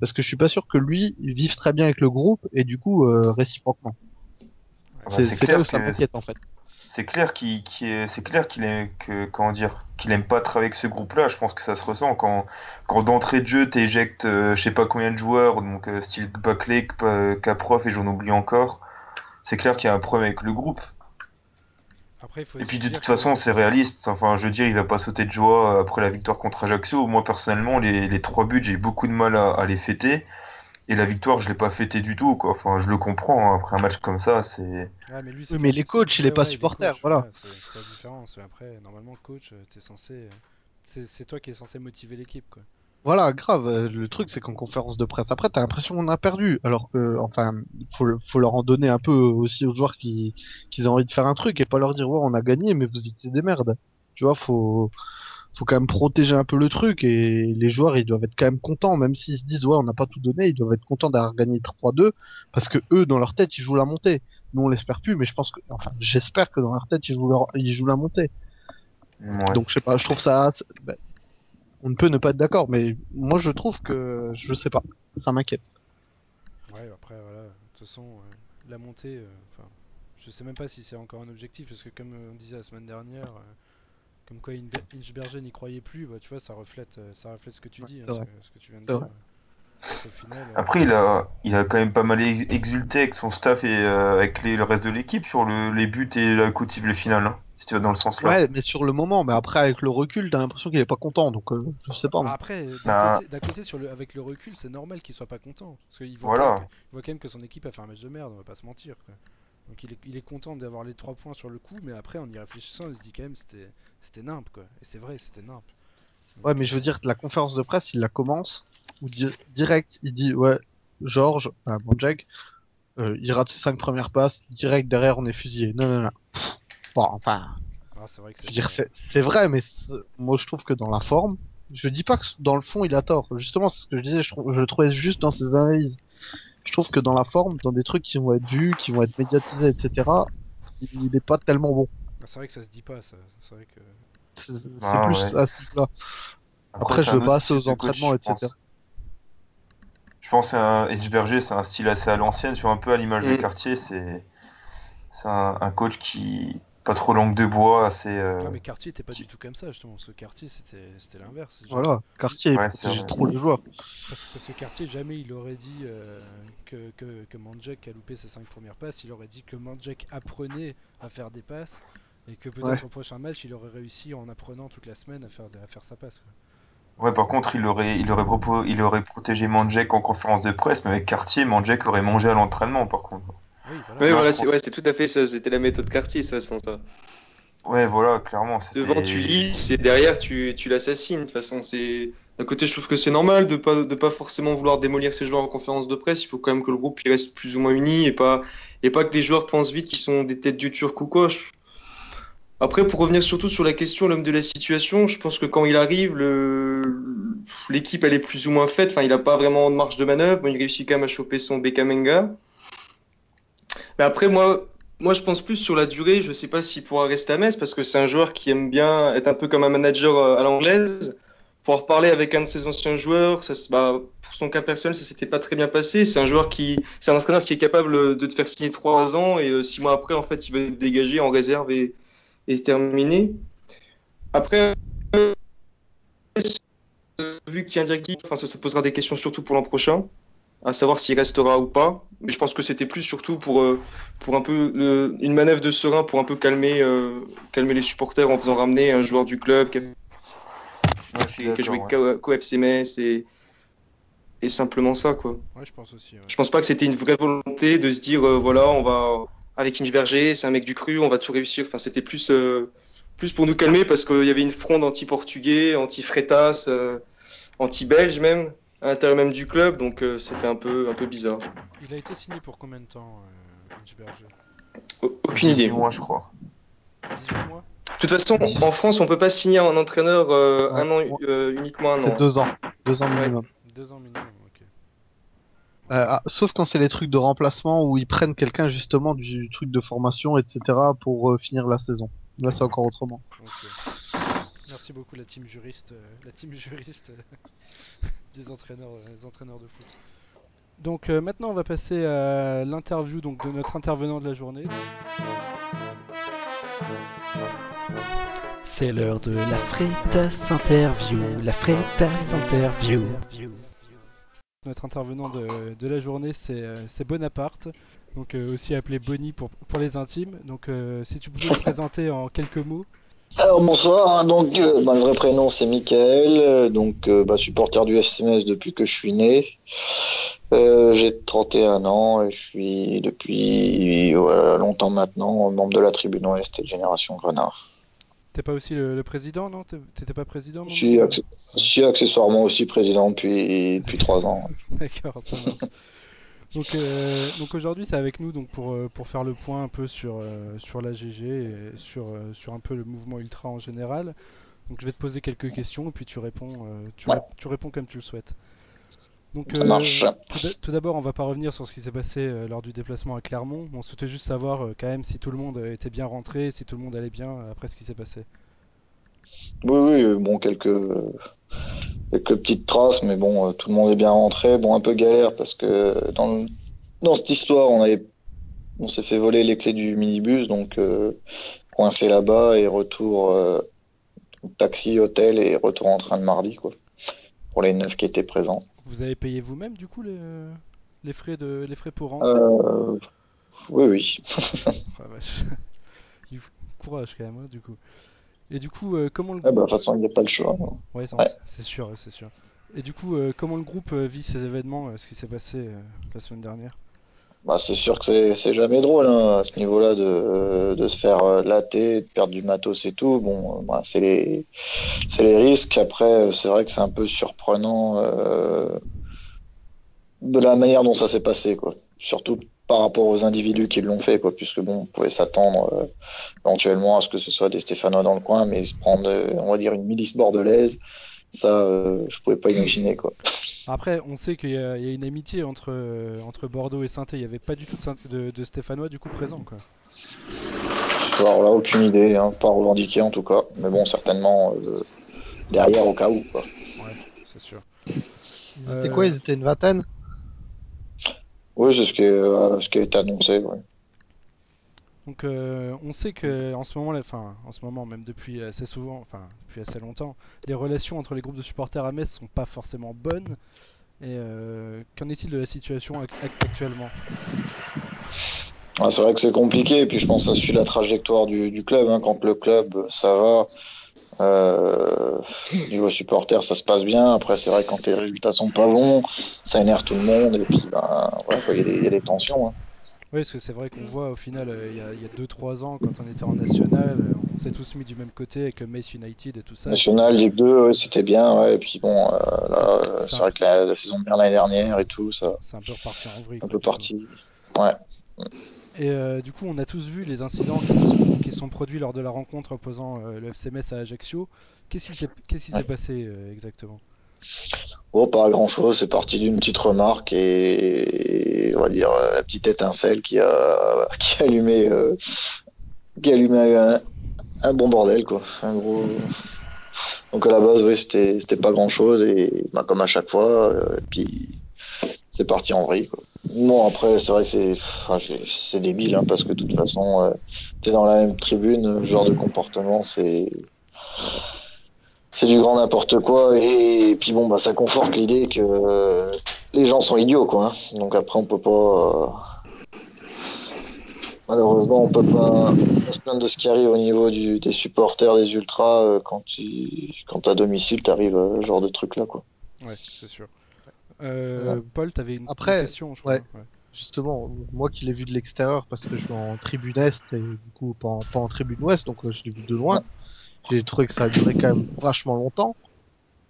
Parce que je suis pas sûr que lui il vive très bien avec le groupe et du coup euh, réciproquement. Ah bah, c'est là où ça m'inquiète en fait. C'est clair qu'il qu'il est- c'est clair qu'il est que comment dire qu'il aime pas travailler avec ce groupe-là. Je pense que ça se ressent quand quand d'entrée de jeu t'éjectes euh, je sais pas combien de joueurs donc euh, style Buckley, Kaprof et j'en oublie encore. C'est clair qu'il y a un problème avec le groupe. Après, il faut Et puis de toute que- façon c'est réaliste. Enfin je veux dire il va pas sauter de joie après la victoire contre Ajaccio. Moi personnellement les, les trois buts j'ai beaucoup de mal à, à les fêter. Et la victoire je l'ai pas fêté du tout quoi. Enfin je le comprends hein. après un match comme ça c'est Ouais, mais lui, c'est Oui, mais coach les coachs, il est Ouais, pas ouais, supporter, coachs, voilà. ouais, c'est c'est la différence. Après, normalement, le coach, euh, t'es censé. euh, C'est toi qui es censé motiver l'équipe, quoi. Voilà, grave. euh, Le truc, c'est qu'en conférence de presse, après, t'as l'impression qu'on a perdu. Alors que, enfin, faut, faut leur en donner un peu aussi aux joueurs qui, qui ont envie de faire un truc et pas leur dire, ouais, on a gagné, mais vous étiez des merdes. Tu vois, faut, faut quand même protéger un peu le truc et les joueurs, ils doivent être quand même contents, même s'ils se disent, ouais, on n'a pas tout donné, ils doivent être contents d'avoir gagné 3-2 parce que eux, dans leur tête, ils jouent la montée. Nous, on l'espère plus, mais je pense que, enfin, j'espère que dans leur tête, ils jouent, leur- ils jouent la montée. ouais. Donc je sais pas, je trouve ça. ben, on ne peut ne pas être d'accord, mais moi je trouve que je sais pas, ça m'inquiète. Ouais, après, voilà. De toute façon, euh, la montée, euh, enfin, je sais même pas si c'est encore un objectif, parce que comme euh, on disait la semaine dernière, euh, comme quoi Inchberger n'y croyait plus, bah, tu vois, ça reflète, euh, ça reflète ce que tu Ouais, dis, hein, ce, que, ce que tu viens de dire. au final, euh, Après, il a, il a quand même pas mal ex- exulté avec son staff et euh, avec les- le reste de l'équipe sur le, les buts et la le finale, hein, si tu vas dans le sens là. Ouais, mais sur le moment, mais après avec le recul, t'as l'impression qu'il est pas content, donc euh, je sais pas. bah, après, euh, d'un Ah. côté, sur le, avec le recul, c'est normal qu'il soit pas content, parce qu'il voit, Voilà. quand même que, il voit quand même que son équipe a fait un match de merde, on va pas se mentir. Quoi. Donc il est, il est content d'avoir les 3 points sur le coup, mais après, en y réfléchissant, il se dit quand même c'était, c'était nimp, quoi. Et c'est vrai, c'était nimp. Donc, Ouais, mais je veux dire, la conférence de presse, il la commence, ou di- direct, il dit, ouais, Georges, bon Jack, euh, il rate ses cinq premières passes, direct derrière on est fusillé. Non, non, non. Bon, enfin, ah, c'est vrai que c'est. vrai, mais moi je trouve que dans la forme, je dis pas que dans le fond il a tort. Justement, c'est ce que je disais, je, je le trouvais juste dans ses analyses. Je trouve que dans la forme, dans des trucs qui vont être vus, qui vont être médiatisés, etc., il il est pas tellement bon. Ah, c'est vrai que ça se dit pas, ça. C'est vrai que. C'est c'est Ah, plus ouais. à ce niveau-là. Après, je un veux pas autre assez aux coach, entraînements, etc. pense. Je pense à Edgeberger, c'est un style assez à l'ancienne, sur un peu à l'image de Mm. Cartier. C'est c'est un, un coach qui pas trop langue de bois, assez. euh, Ah, mais Cartier était pas du tout comme ça, justement. Ce Cartier, c'était, c'était l'inverse. Genre- Voilà, Cartier Ouais, protégeait trop les joueurs. Parce, que Cartier, jamais il aurait dit euh, que, que, que Mandjek a loupé ses 5 premières passes. Il aurait dit que Mandjek apprenait à faire des passes. Et que peut-être Ouais. au prochain match, il aurait réussi en apprenant toute la semaine à faire, à faire sa passe. quoi. Ouais, par contre, il aurait, il aurait, propo- il aurait protégé Mandjek en conférence de presse, mais avec Cartier, Mandjek aurait mangé à l'entraînement, par contre. Oui, voilà. Ouais, voilà, c'est ouais, tout à fait ça. C'était la méthode quartier, de toute façon, ça. Ouais, voilà, clairement. Devant, tu lisses et derrière, tu, tu l'assassines. De toute façon, c'est. D'un côté, je trouve que c'est normal de pas, de pas forcément vouloir démolir ses joueurs en conférence de presse. Il faut quand même que le groupe il reste plus ou moins uni et pas, et pas que les joueurs pensent vite qu'ils sont des têtes du turc ou quoi. Je- Après, pour revenir surtout sur la question, l'homme de la situation, je pense que quand il arrive, le... l'équipe elle est plus ou moins faite. Enfin, il a pas vraiment de marge de manœuvre. Bon, il réussit quand même à choper son Bekamenga. Mais après, moi, moi, je pense plus sur la durée. Je sais pas s'il pourra rester à Metz parce que c'est un joueur qui aime bien être un peu comme un manager euh, à l'anglaise. Pouvoir parler avec un de ses anciens joueurs, bah, pour son cas personnel, ça s'était pas très bien passé. C'est un joueur qui, c'est un entraîneur qui est capable de te faire signer trois ans et euh, six mois après, en fait, il va être dégagé en réserve et, et terminé. Après, euh, vu qu'il y a un directif, ça posera des questions surtout pour l'an prochain, à savoir s'il restera ou pas. Mais je pense que c'était plus surtout pour, euh, pour un peu une manœuvre de serein pour un peu calmer, euh, calmer les supporters en faisant ramener un joueur du club qui a, Ouais, qui a joué ouais. qu'au FC Metz et, et simplement ça quoi. Ouais, je pense aussi. ouais. Je pense pas que c'était une vraie volonté de se dire euh, voilà on va avec Inchberger c'est un mec du cru on va tout réussir. Enfin c'était plus euh, plus pour nous calmer parce qu'il y avait une fronde anti-portugais, anti-Freitas, euh, anti-belge même à l'intérieur même du club donc euh, c'était un peu un peu bizarre. Il a été signé pour combien de temps, euh, Aucune idée. 18 mois, je crois. 18 mois? De toute façon, en France, on peut pas signer un entraîneur euh, Ouais, un an euh, uniquement un C'est an. deux ans, deux ans Ouais. minimum. Deux ans minimum, ok. Euh, ah, sauf quand c'est les trucs de remplacement où ils prennent quelqu'un justement du truc de formation, etc. pour euh, finir la saison. Là, c'est encore autrement. Ok. Merci beaucoup la team juriste, euh, la team juriste euh, des entraîneurs, euh, des entraîneurs de foot. Donc euh, maintenant on va passer à l'interview donc de notre intervenant de la journée. C'est l'heure de la Freitas Interview. La Freitas Interview. Notre intervenant de, de la journée c'est euh, c'est Bonaparte, donc euh, aussi appelé Bonnie pour, pour les intimes. Donc euh, si tu pouvais te présenter en quelques mots. Alors bonsoir, hein, donc euh, bah, le vrai prénom c'est Mickaël, euh, donc euh, bah, supporter du SMS depuis que je suis né. Euh, j'ai 31 ans et je suis depuis voilà, longtemps maintenant membre de la tribune Ouest et de Génération Grenat. T'es pas aussi le, le président, non? T'étais pas président Je suis, acc- je suis accessoirement aussi président depuis, depuis 3 ans. D'accord, ça marche. Donc, euh, donc aujourd'hui, c'est avec nous donc pour, euh, pour faire le point un peu sur, euh, sur la GG et sur, euh, sur un peu le mouvement ultra en général. Donc je vais te poser quelques questions et puis tu réponds, euh, tu, Ouais. tu réponds comme tu le souhaites. Donc Ça marche. tout d'a- tout d'abord, on va pas revenir sur ce qui s'est passé lors du déplacement à Clermont. On souhaitait juste savoir quand même si tout le monde était bien rentré, si tout le monde allait bien après ce qui s'est passé. Oui, oui, bon, quelques, quelques petites traces, mais bon, euh, tout le monde est bien rentré. Bon, un peu galère parce que dans, cette histoire, on avait, on s'est fait voler les clés du minibus, donc euh, coincé là-bas et retour euh, taxi, hôtel et retour en train de mardi, quoi, pour les neuf qui étaient présents. Vous avez payé vous-même du coup les, les frais de les frais pour rentrer? Euh, oui, oui. Ah, Courage quand même, hein, du coup. Et du coup, comment le Ah bah, de groupe... toute façon, il n'y a pas le choix. Ouais, non, Ouais. c'est- c'est sûr, ouais, c'est sûr. Et du coup, euh, comment le groupe vit ces événements, euh, ce qui s'est passé euh, la semaine dernière? Bah, c'est sûr que c'est jamais drôle hein, à ce niveau-là de, de se faire latter, de perdre du matos et tout. Bon, bah, c'est les risques. Après, c'est vrai que c'est un peu surprenant euh, de la manière dont ça s'est passé, quoi. Surtout par rapport aux individus qui l'ont fait, quoi, puisque bon, on pouvait s'attendre euh, éventuellement à ce que ce soit des Stéphanois dans le coin, mais se prendre, euh, on va dire, une milice bordelaise, ça, euh, je pouvais pas imaginer, quoi. Après, on sait qu'il y, a il y a une amitié entre, euh, entre Bordeaux et saint Il n'y avait pas du tout de, de, de Stéphanois du coup présent, quoi. Alors là, aucune idée, hein, pas revendiqué en tout cas, mais bon, certainement euh, derrière au cas où, quoi. Ouais, c'est sûr. Ils Euh, étaient quoi Ils étaient une vingtaine? Oui, c'est ce qui, est, euh, ce qui a été annoncé, ouais. Donc, euh, on sait que en ce moment, enfin, en ce moment, même depuis assez souvent, enfin, depuis assez longtemps, les relations entre les groupes de supporters à Metz sont pas forcément bonnes. Et euh, qu'en est-il de la situation ac- ac- actuellement? Ouais, c'est vrai que c'est compliqué, et puis je pense que ça suit la trajectoire du, du club. Hein. Quand le club, ça va, euh, niveau supporter, ça se passe bien. Après, c'est vrai que quand les résultats sont pas bons, ça énerve tout le monde, et puis ben, il y, a des- il y a des tensions. Hein. Oui, parce que c'est vrai qu'on voit au final, euh, il y a- il y a 2-3 ans, quand on était en national, euh, on s'est tous mis du même côté avec le Metz United et tout ça. National, Ligue 2, ouais, c'était bien, ouais, et puis bon, euh, là, C'est vrai que la, la saison de bien l'année dernière et tout, ça, C'est un peu reparti en vrille. un quoi, peu parti. Ouais. Et euh, du coup, on a tous vu les incidents qui sont, qui sont produits lors de la rencontre opposant euh, le FC Metz à Ajaccio. Qu'est-ce qui s'est Ouais. passé euh, exactement? Bon, pas grand chose, c'est parti d'une petite remarque et on va dire euh, la petite étincelle qui a qui a allumé qui a allumé un, un bon bordel quoi, un gros. Donc à la base, oui, c'était pas grand chose et bah, comme à chaque fois, et puis c'est parti en vrille quoi. Bon après, c'est vrai que c'est enfin, c'est débile hein, parce que de toute façon, euh, t'es dans la même tribune, ce genre de comportement, c'est c'est du grand n'importe quoi et, puis bon bah ça conforte l'idée que les gens sont idiots quoi hein. donc après on peut pas euh, malheureusement on peut pas, se plaindre de ce qui arrive au niveau du, des supporters des ultras euh, quand tu quand à domicile t'arrives ce genre de truc là quoi Ouais, c'est sûr. Euh, Paul, t'avais une, Après, question, je crois. ouais. Justement, moi qui l'ai vu de l'extérieur parce que je suis en tribune est et du coup pas en, pas en tribune ouest, donc euh, je l'ai vu de loin. J'ai trouvé que ça a duré quand même vachement longtemps.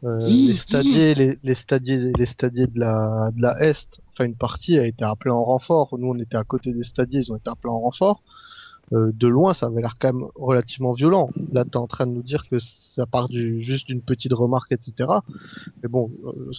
Euh, les stadiers, les, les stadiers, les stadiers de la, de la Est, enfin une partie a été appelée en renfort. Nous on était à côté des stadiers, ils ont été appelés en renfort. Euh, de loin, ça avait l'air quand même relativement violent. Là, t'es en train de nous dire que ça part du, juste d'une petite remarque, etc. Mais bon, euh,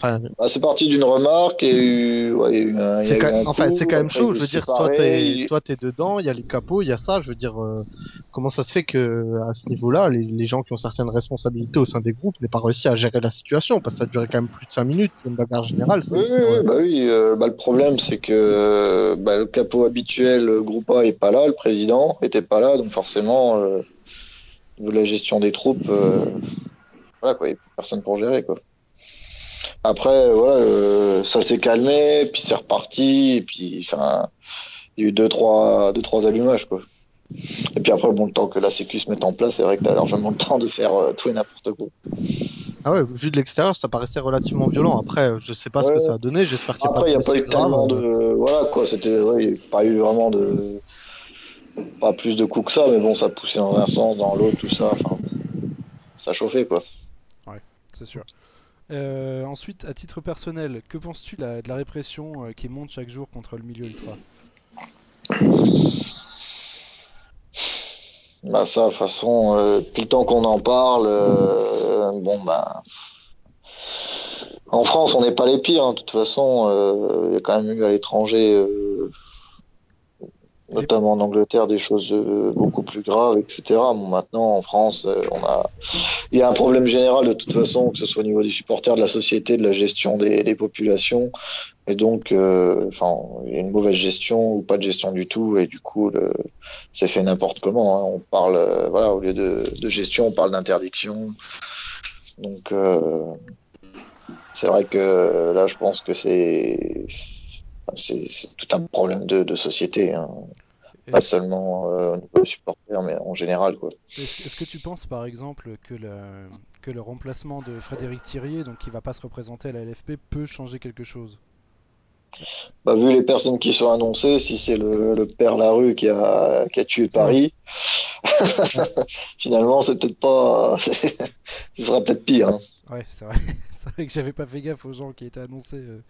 Enfin, Bah, c'est parti d'une remarque et ouais, il y a eu y a c'est eu quand, enfin, quand même chaud. Je veux dire, toi, t'es, toi, t'es dedans. Il y a les capots, il y a ça. Je veux dire, euh, comment ça se fait que à ce niveau-là, les, les gens qui ont certaines responsabilités au sein des groupes n'aient pas réussi à gérer la situation parce que ça duré quand même plus de 5 minutes. Une bagarre générale. Oui, oui, oui, bah oui. euh, bah, le problème, c'est que bah, le capot habituel, le groupe A, est pas là, le président était pas là, donc forcément, euh, de la gestion des troupes, euh, voilà quoi, il n'y a plus personne pour gérer quoi. Après, voilà, euh, ça s'est calmé, puis c'est reparti, et puis, enfin, il y a eu deux trois, deux trois allumages quoi. Et puis après, bon, le temps que la Sécu se mette en place, c'est vrai que t'as largement le temps de faire euh, tout et n'importe quoi. Ah ouais, vu de l'extérieur, ça paraissait relativement violent. Après, je sais pas ce que Ouais. ça a donné. J'espère qu'il n'y a Après, il pas n'y a pas eu tellement de. Voilà, quoi. C'était. Ouais, il n'y a pas eu vraiment de. Pas plus de coups que ça, mais bon, ça poussait dans un sens, dans l'autre, tout ça. Enfin, ça chauffait, quoi. C'est sûr. Euh, ensuite, à titre personnel, que penses-tu de la, répression euh, qui monte chaque jour contre le milieu ultra? Bah, ça, de toute façon, depuis le temps qu'on en parle, euh, bon, bah. En France, on n'est pas les pires, hein. de toute façon. euh, Il y a quand même eu à l'étranger, notamment en Angleterre, des choses euh, beaucoup plus graves, etc. Bon, maintenant, en France, euh, on a. Il y a un problème général de toute façon, que ce soit au niveau des supporters, de la société, de la gestion des, populations. Et donc, euh, enfin, il y a une mauvaise gestion ou pas de gestion du tout. Et du coup, le, c'est fait n'importe comment. hein. On parle, euh, voilà, au lieu de, de gestion, on parle d'interdiction. Donc, euh, c'est vrai que là, je pense que c'est, c'est, tout un problème de, de société. Hein. Pas seulement euh, au niveau des supporters, mais en général, quoi. est-ce- que tu penses par exemple que le, que le remplacement de Frédéric Thirier, donc qui va pas se représenter à la LFP, peut changer quelque chose? Bah, vu les personnes qui sont annoncées, si c'est le, le père Larue qui a, qui a tué Paris, finalement, c'est peut-être pas, ce sera peut-être pire. Hein. Ouais, c'est vrai. vrai que j'avais pas fait gaffe aux gens qui étaient annoncés euh,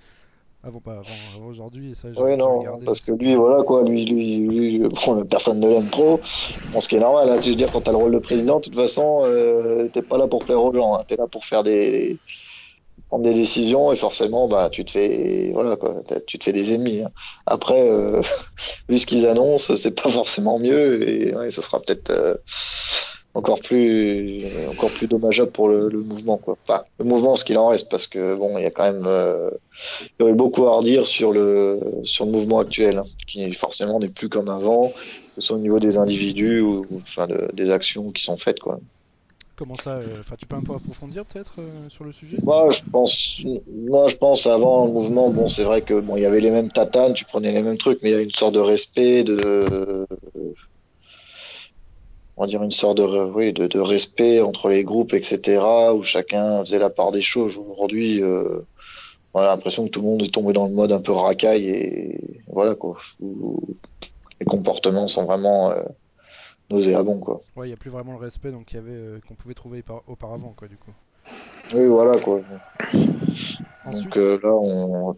avant, pas avant, avant aujourd'hui. Ça, j'ai Oui, j'ai non, regardé, parce que lui, voilà quoi, lui, lui, lui, je- bon, personne ne l'aime trop. Ce qui est normal, hein, je veux dire, quand t'as le rôle de président, de toute façon, euh, t'es pas là pour plaire aux gens, hein, t'es là pour faire des, prendre des décisions et forcément, bah, tu te fais, voilà quoi, tu te fais des ennemis. hein. Après, euh, vu ce qu'ils annoncent, c'est pas forcément mieux et ouais, ça sera peut-être euh, encore plus, encore plus dommageable pour le, le mouvement quoi. Enfin, le mouvement, ce qu'il en reste, parce que bon, il y a quand même euh, il y aurait beaucoup à redire sur le sur le mouvement actuel, hein, qui forcément n'est plus comme avant, que ce soit au niveau des individus ou ou, enfin de- des actions qui sont faites quoi. Comment ça euh, Enfin, tu peux un peu approfondir peut-être euh, sur le sujet? Moi je pense moi je pense avant le mouvement bon c'est vrai que bon il y avait les mêmes tatanes, tu prenais les mêmes trucs mais il y a une sorte de respect de on va dire une sorte de oui de, de respect entre les groupes etc où chacun faisait la part des choses. Aujourd'hui euh, on a l'impression que tout le monde est tombé dans le mode un peu racaille et voilà quoi. Où les comportements sont vraiment euh, nauséabonds quoi. Ouais, il y a plus vraiment le respect donc qu'il y avait euh, qu'on pouvait trouver par- auparavant quoi du coup. Oui voilà quoi. Ensuite, Donc là on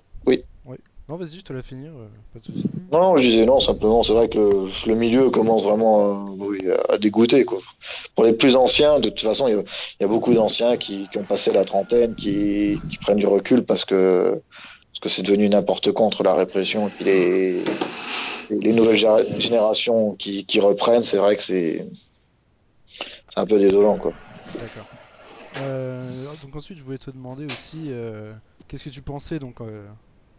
non vas-y, je te la finir, euh, pas de souci. non, non je disais non simplement c'est vrai que le, le milieu commence vraiment à, oui, à dégoûter quoi. Pour les plus anciens de toute façon il y a, il y a beaucoup d'anciens qui, qui ont passé la trentaine qui, qui prennent du recul parce que parce que c'est devenu n'importe quoi entre la répression et puis les les nouvelles générations qui, qui reprennent c'est vrai que c'est un peu désolant quoi. D'accord. Euh, donc ensuite, je voulais te demander aussi, euh, qu'est-ce que tu pensais donc euh,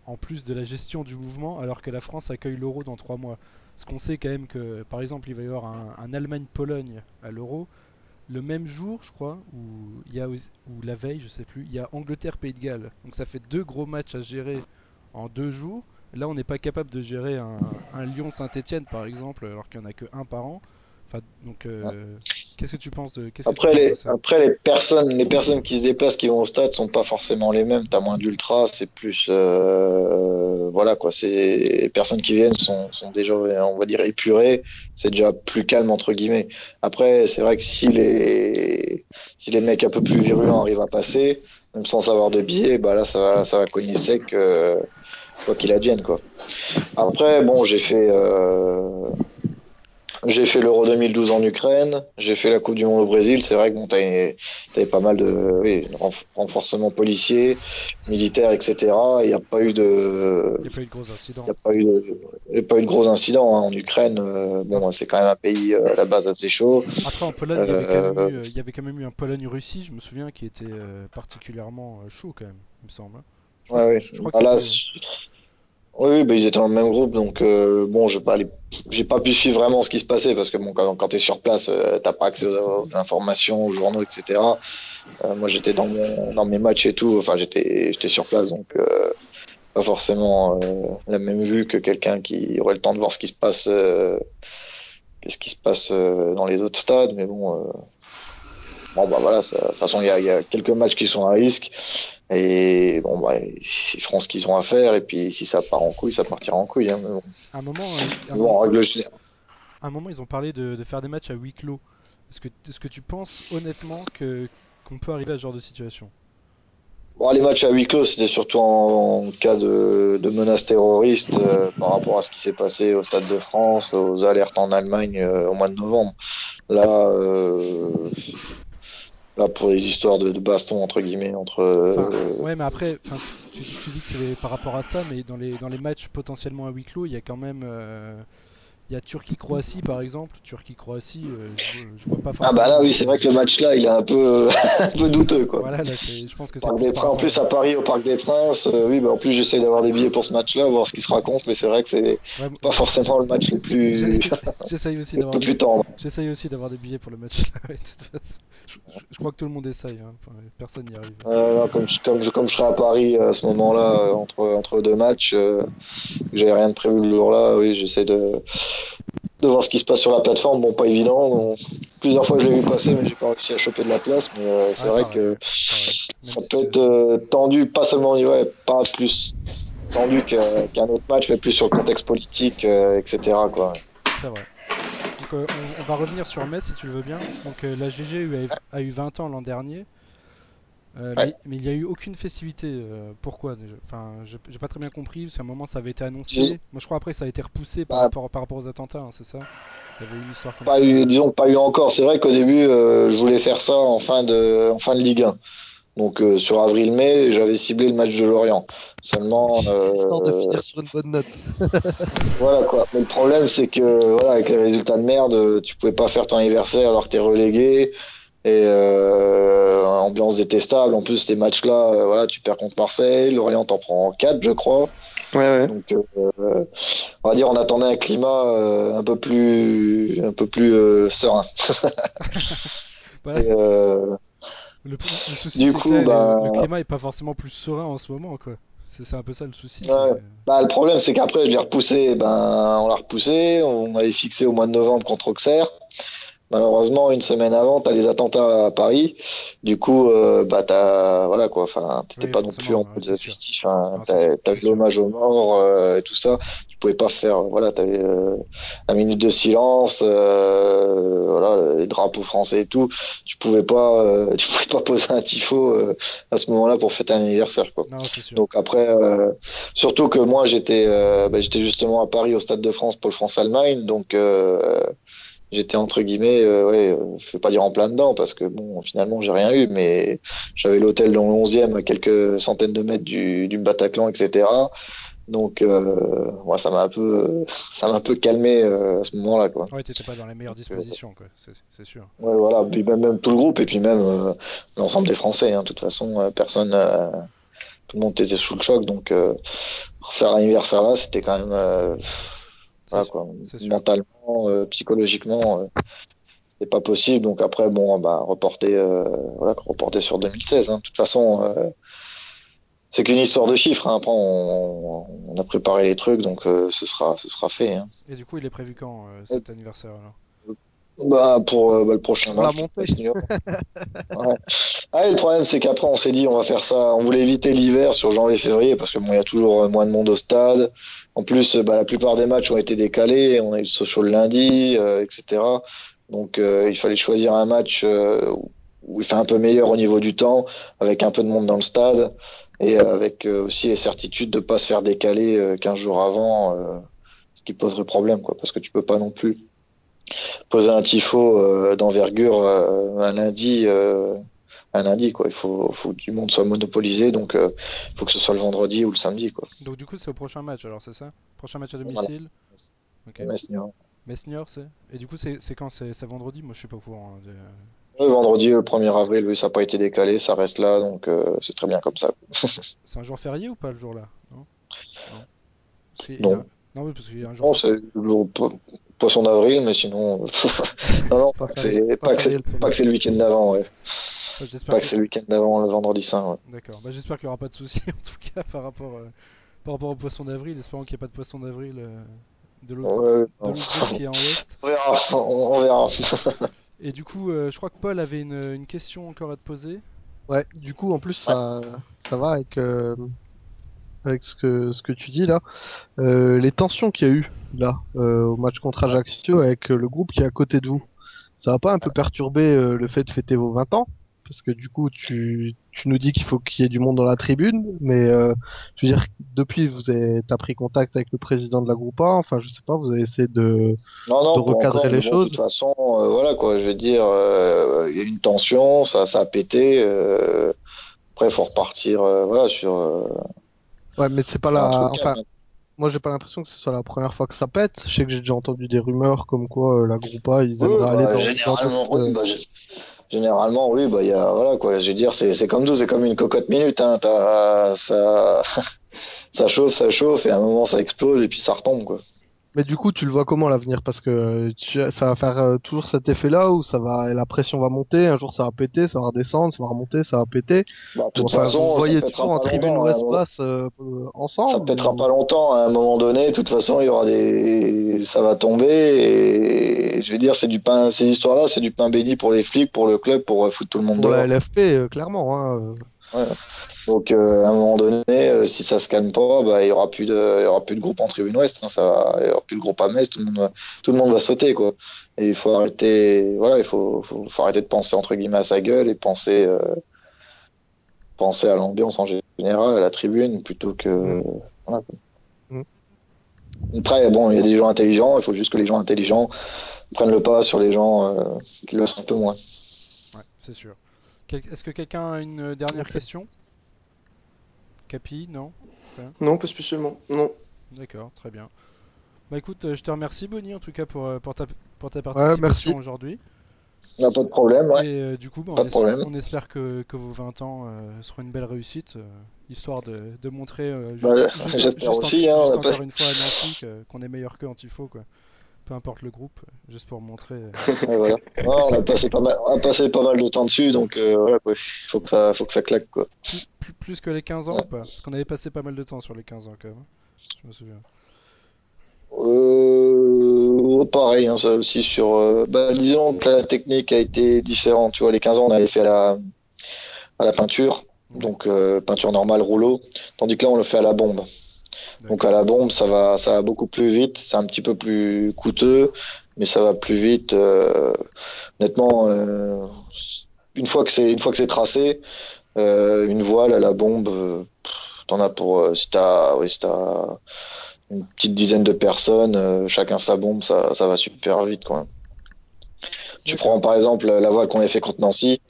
en plus de la gestion du mouvement, alors que la France accueille l'euro dans trois mois. Parce qu'on sait quand même que, par exemple, il va y avoir un, Allemagne-Pologne à l'euro. Le même jour, je crois, ou il y a ou la veille, je sais plus, il y a Angleterre-Pays de Galles. Donc ça fait deux gros matchs à gérer en deux jours. Là, on n'est pas capable de gérer un, un Lyon-Saint-Etienne, par exemple, alors qu'il n'y en a que un par an. Enfin, donc, euh, qu'est-ce que tu penses de, qu'est-ce que tu Après penses les, de ça après les personnes, les personnes qui se déplacent, qui vont au stade, sont pas forcément les mêmes. T'as moins d'ultra, c'est plus, euh, voilà quoi. C'est les personnes qui viennent sont, sont déjà, on va dire, épurées. C'est déjà plus calme entre guillemets. Après, c'est vrai que si les, si les mecs un peu plus virulents arrivent à passer, même sans avoir de billets, bah là, ça va, ça va cogner sec, euh, quoi qu'il advienne quoi. Après, bon, j'ai fait, euh, j'ai fait l'Euro 2012 en Ukraine, j'ai fait la Coupe du Monde au Brésil. C'est vrai que bon, t'avais, pas mal de oui, renf- renforcements policiers, militaires, etc. Il n'y a pas eu de, Il n'y a pas eu de gros incidents. il y a pas eu de, il y a pas eu de gros incidents hein. en Ukraine. euh, bon, c'est quand même un pays euh, à la base assez chaud. Après, en Pologne, il y avait quand même eu, euh, il y avait quand même eu un Pologne-Russie, je me souviens, qui était particulièrement chaud quand même, il me semble. hein. Je Ouais, ouais. je crois que oui, oui, bah, ils étaient dans le même groupe, donc euh, bon, je pas, j'ai pas pu suivre vraiment ce qui se passait parce que bon, quand, quand t'es sur place, euh, t'as pas accès aux, informations, aux journaux, etc. Euh, moi, j'étais dans mon, dans mes matchs et tout, enfin, j'étais, j'étais sur place, donc euh, pas forcément euh, la même vue que quelqu'un qui aurait le temps de voir ce qui se passe, euh, ce qui se passe euh, dans les autres stades, mais bon. Bon bah voilà, ça- de toute façon il y a, il y a quelques matchs qui sont à risque et bon bah ils feront ce qu'ils ont à faire et puis si ça part en couille, ça partira en couille. Hein, mais bon, à un moment, euh, à un Bon, moment- règle générale. à un moment, ils ont parlé de, de faire des matchs à huis clos. Est-ce que, est-ce que tu penses honnêtement que qu'on peut arriver à ce genre de situation? Bon, les matchs à huis clos, c'était surtout en, en cas de, de menaces terroristes euh, par rapport à ce qui s'est passé au Stade de France, aux alertes en Allemagne euh, au mois de novembre. Là, euh, là pour les histoires de, de baston entre guillemets entre. Enfin, euh, ouais, mais après, tu, tu dis que c'est par rapport à ça, mais dans les, dans les matchs potentiellement à huis clos, il y a quand même. Euh, il y a Turquie-Croatie par exemple. Turquie-Croatie, euh, je, je vois pas Ah forcément. bah là oui, c'est vrai que le match là, il est un peu un peu douteux quoi. Voilà, là, je pense que Parc des Princes, en plus à Paris au Parc des Princes, euh, oui, bah en plus j'essaye d'avoir des billets pour ce match-là, voir ce qui se raconte, mais c'est vrai que c'est Ouais, pas forcément le match le plus J'essaye aussi d'avoir des... J'essaye aussi d'avoir des billets pour le match là, de toute façon. Je, crois que tout le monde essaye, hein. Enfin, personne n'y arrive. Euh, comme, je, comme, je, comme je serai à Paris à ce moment-là, euh, entre, entre deux matchs, euh, j'avais rien de prévu le jour-là, oui, j'essaie de, de voir ce qui se passe sur la plateforme. Bon, pas évident. donc, plusieurs fois je l'ai vu passer, mais j'ai pas réussi à choper de la place. Mais euh, c'est vrai que ça peut être euh, tendu, pas seulement au niveau, ouais, pas plus tendu qu'un autre match, mais plus sur le contexte politique, euh, etc. Quoi. C'est vrai. Donc on, on va revenir sur Metz si tu le veux bien. Donc la GG a eu 20 ans l'an dernier. Euh, Ouais. mais, mais il n'y a eu aucune festivité. euh, pourquoi déjà? Enfin, j'ai pas très bien compris, parce qu'à un moment ça avait été annoncé. Moi je crois après ça a été repoussé par, Bah. rapport, par rapport aux attentats, hein, c'est ça? Il y avait une histoire comme Pas ça. eu, disons, pas eu encore. C'est vrai qu'au début, euh, je voulais faire ça en fin de, en fin de Ligue 1. Donc euh, sur avril-mai, j'avais ciblé le match de Lorient. Seulement, euh, Histoire de finir sur une bonne note. voilà quoi. Mais le problème, c'est que voilà, avec les résultats de merde, tu pouvais pas faire ton anniversaire alors que t'es relégué. Et euh, ambiance détestable. En plus, ces matchs-là, euh, voilà, tu perds contre Marseille. Lorient t'en prend 4, je crois. Ouais, ouais. Donc, euh, on va dire, on attendait un climat euh, un peu plus, un peu plus euh, serein. Voilà. Et, euh, Le, le souci Du c'est coup, que là, le- bah- le, climat est pas forcément plus serein en ce moment, quoi. C'est un peu ça le souci. Ouais. Bah, le problème, c'est qu'après, je l'ai repoussé. Ben, on l'a repoussé. On avait fixé au mois de novembre contre Auxerre. Malheureusement, une semaine avant, t'as les attentats à Paris. Du coup, euh, bah, t'as, voilà, quoi. Enfin, t'étais Oui, pas non plus en ouais, mode sûr. festif. Hein. T'as, eu l'hommage aux morts, euh, et tout ça. Tu pouvais pas faire, voilà, t'avais, euh, la minute de silence, euh, voilà, les drapeaux français et tout. Tu pouvais pas, euh, tu pouvais pas poser un tifo, euh, à ce moment-là pour fêter un anniversaire, quoi. Non. Donc après, euh, surtout que moi j'étais euh, bah, j'étais justement à Paris au Stade de France pour le France-Allemagne, donc euh, j'étais entre guillemets, euh, ouais, euh, je vais pas dire en plein dedans parce que bon, finalement j'ai rien eu, mais j'avais l'hôtel dans le 11e à quelques centaines de mètres du, du Bataclan, etc. Donc euh, ouais, ça m'a un peu, ça m'a un peu calmé euh, à ce moment-là, quoi. Ouais, t'étais pas dans les meilleures dispositions, quoi. C'est sûr. Ouais, voilà, puis même, même tout le groupe et puis même euh, l'ensemble des Français. Hein. De toute façon, euh, personne, euh, tout le monde était sous le choc, donc euh, refaire l'anniversaire là, c'était quand même, euh, voilà quoi, mentalement, euh, psychologiquement, euh, c'est pas possible. Donc après, bon, bah reporter, euh, voilà, reporter sur 2016. Hein. De toute façon, euh, c'est qu'une histoire de chiffres. Hein. Après, on, on a préparé les trucs, donc euh, ce sera, ce sera fait. Hein. Et du coup, il est prévu quand euh, cet anniversaire alors? Bah pour euh, bah, le prochain match. Ouais. Ah, le problème c'est qu'après on s'est dit on va faire ça, on voulait éviter l'hiver sur janvier-février parce que bon il y a toujours euh, moins de monde au stade. En plus euh, bah, la plupart des matchs ont été décalés, on a eu le social lundi, euh, etc. Donc euh, il fallait choisir un match euh, où il fait un peu meilleur au niveau du temps, avec un peu de monde dans le stade et avec aussi les certitudes de pas se faire décaler euh, 15 jours avant, euh, ce qui poserait problème quoi, parce que tu peux pas non plus poser un tifo euh, d'envergure euh, un lundi, euh, un lundi quoi. Il faut, faut que du monde soit monopolisé, donc il faut que ce soit le vendredi ou le samedi quoi. Donc du coup c'est au prochain match alors c'est ça? Prochain match à Voilà. domicile? Ok. Metz, Niort. Mesnior c'est? Et du coup c'est quand? C'est vendredi? Moi je suis pas au courant. hein, de- Le vendredi, le 1er avril, oui, ça n'a pas été décalé, ça reste là, donc euh, c'est très bien comme ça. C'est un jour férié ou pas le jour là Non. Non mais parce qu'il y a un jour. Non, c'est le jour po- poisson d'avril, mais sinon, non, non, Pas c'est pas que c'est le premier. pas que c'est le week-end d'avant, ouais. J'espère Pas que- que c'est le week-end d'avant, le vendredi saint, ouais. D'accord. Bah, j'espère qu'il n'y aura pas de soucis en tout cas par rapport, euh, par rapport au poisson d'avril. Espérons qu'il n'y ait pas de poisson d'avril euh, de l'autre Ouais, qui est en ouest. On verra, on, on verra. Et du coup, euh, je crois que Paul avait une, une question encore à te poser. Ouais, du coup, en plus, ça, ça va avec, euh, avec ce que, ce que tu dis là. Euh, les tensions qu'il y a eu là euh, au match contre Ajaccio avec euh, le groupe qui est à côté de vous, ça va pas un peu perturber euh, le fait de fêter vos 20 ans? Parce que du coup, tu, tu nous dis qu'il faut qu'il y ait du monde dans la tribune, mais je veux dire, depuis, vous avez t'as pris contact avec le président de la groupe enfin, je sais pas, vous avez essayé de. Non, non, de recadrer les bon, choses? De toute façon, voilà quoi, je veux dire, il y a eu une tension, ça, ça a pété. après, il faut repartir, voilà, sur, Ouais, mais c'est pas la. Enfin, calme. moi, j'ai pas l'impression que ce soit la première fois que ça pète. Je sais que j'ai déjà entendu des rumeurs comme quoi euh, la groupa, ils aimeraient bah, aller dans. dans généralement, d'autres, oui, euh, bah, gé- généralement, oui, bah, il y a, voilà, quoi, je veux dire, c'est, c'est comme tout, c'est comme une cocotte minute, hein, t'as, ça, ça chauffe, ça chauffe, et à un moment, ça explose, et puis ça retombe, quoi. Mais du coup, tu le vois comment l'avenir? Parce que tu- ça va faire euh, toujours cet effet-là où ça va, la pression va monter, un jour ça va péter, ça va redescendre, ça va remonter, ça va péter? Bah, de toute Enfin, façon, vous voyez ça pètera toujours en pas tribune longtemps, hein, ouest-basse euh, euh, ensemble. Ça pètera pas longtemps, à un moment donné, de toute façon, il y aura des, ça va tomber, et je veux dire, c'est du pain, ces histoires-là, c'est du pain béni pour les flics, pour le club, pour euh, foutre tout le monde Pour dehors. la LFP, euh, clairement. Hein. Donc, euh, à un moment donné, euh, si ça se calme pas, bah, il y aura plus de, il y aura plus de groupe en tribune ouest, hein, ça va, il y aura plus de groupe à Metz, tout le monde va, tout le monde va sauter, quoi. Et il faut arrêter, voilà, il faut, faut, faut arrêter de penser, entre guillemets, à sa gueule et penser, euh, penser à l'ambiance en général, à la tribune, plutôt que, Mm. voilà, quoi. Mm. Après, bon, il y a des gens intelligents, il faut juste que les gens intelligents prennent le pas sur les gens euh, qui le sont un peu moins. Ouais, c'est sûr. Quel- Est-ce que quelqu'un a une euh, dernière question? Capi, non? Non, pas spécialement. Non. D'accord, très bien. Bah écoute, euh, je te remercie Bonnie en tout cas pour, euh, pour, ta, pour ta participation aujourd'hui. Pas de problème, ouais. Et euh, du coup, bah, Pas on, de es- problème. on espère que, que vos 20 ans euh, seront une belle réussite, euh, histoire de, de montrer, euh, juste- Bah, juste- j'espère juste en- aussi, hein, juste pas- encore une fois à Nancy que- qu'on est meilleur qu'eux en tifo, quoi. Peu importe le groupe, juste pour montrer. euh, voilà. On a passé pas mal, on a passé pas mal de temps dessus, donc euh, voilà faut que ça, faut que ça claque quoi. plus, plus- plus que les 15 ans Ouais. ou pas? Parce qu'on avait passé pas mal de temps sur les 15 ans quand même. hein. Je me souviens. Euh, pareil, hein, ça aussi sur. euh, bah, disons que la technique a été différente. Tu vois, les 15 ans, on avait fait à la, à la peinture, donc euh, peinture normale rouleau, tandis que là, on le fait à la bombe. Donc à la bombe, ça va, ça va beaucoup plus vite. C'est un petit peu plus coûteux, mais ça va plus vite. euh, honnêtement, euh, une fois que c'est, une fois que c'est tracé, euh, une voile à la bombe, euh, t'en as pour, euh, si t'as, oui, si t'as une petite dizaine de personnes, euh, chacun sa bombe, ça, ça va super vite, quoi. Tu prends par exemple la voile qu'on avait fait contre Nancy,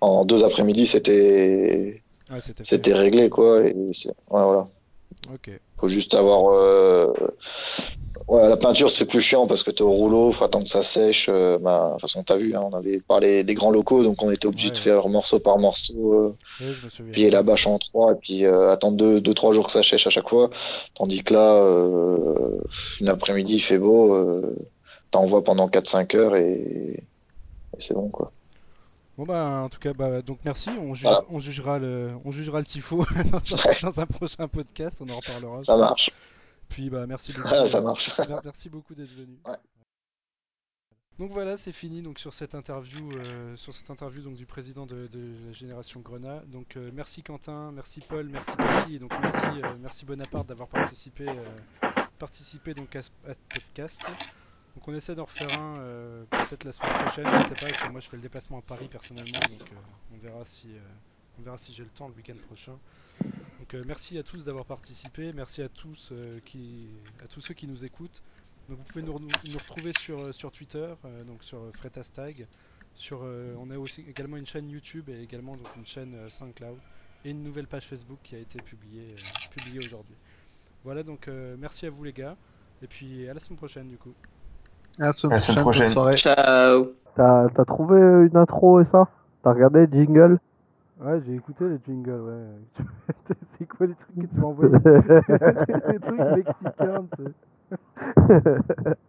en deux après-midi, c'était, Ouais, c'était réglé, quoi. Et c'est, ouais, voilà. Ok. Faut juste avoir. Euh... Ouais, la peinture c'est plus chiant parce que t'es au rouleau, faut attendre que ça sèche. Euh, bah, de toute façon, t'as vu, hein, on avait parlé des grands locaux, donc on était obligé Ouais, de ouais. faire morceau par morceau, euh, plier la bâche en trois et puis euh, attendre deux, deux, trois jours que ça sèche à chaque fois. Tandis que là, euh, une après-midi, il fait beau, euh, t'envoies pendant 4-5 heures et, et c'est bon quoi. Bon bah en tout cas bah donc merci, on, juge- Voilà. on jugera le on jugera le tifo dans, un, dans un prochain podcast, on en reparlera. Ça marche, Puis bah merci beaucoup. Ah, ça marche. mer- merci beaucoup d'être venu. Ouais. Donc voilà, c'est fini donc sur cette interview euh, sur cette interview donc du président de, de la génération Grenat. Donc euh, merci Quentin, merci Paul, merci Cathy et donc merci euh, merci Bonaparte d'avoir participé participé donc à ce, à ce podcast. Donc on essaie d'en refaire un euh, peut-être la semaine prochaine, je sais pas, parce que moi je fais le déplacement à Paris personnellement, donc euh, on verra si euh, on verra si j'ai le temps le week-end prochain. Donc euh, merci à tous d'avoir participé, merci à tous qui à tous ceux qui nous écoutent. Donc vous pouvez nous, nous retrouver sur, sur Twitter, donc sur Fretastag. Sur, on a aussi également une chaîne YouTube et également donc une chaîne SoundCloud et une nouvelle page Facebook qui a été publiée, publiée aujourd'hui. Voilà donc merci à vous les gars et puis à la semaine prochaine du coup. À la semaine À la semaine prochaine, bonne prochaine. soirée. Ciao. T'as t'as trouvé une intro et ça? T'as regardé jingle Ouais j'ai écouté les jingles ouais. C'est quoi les trucs que tu m'as envoyés? Les trucs mexicains tu sais.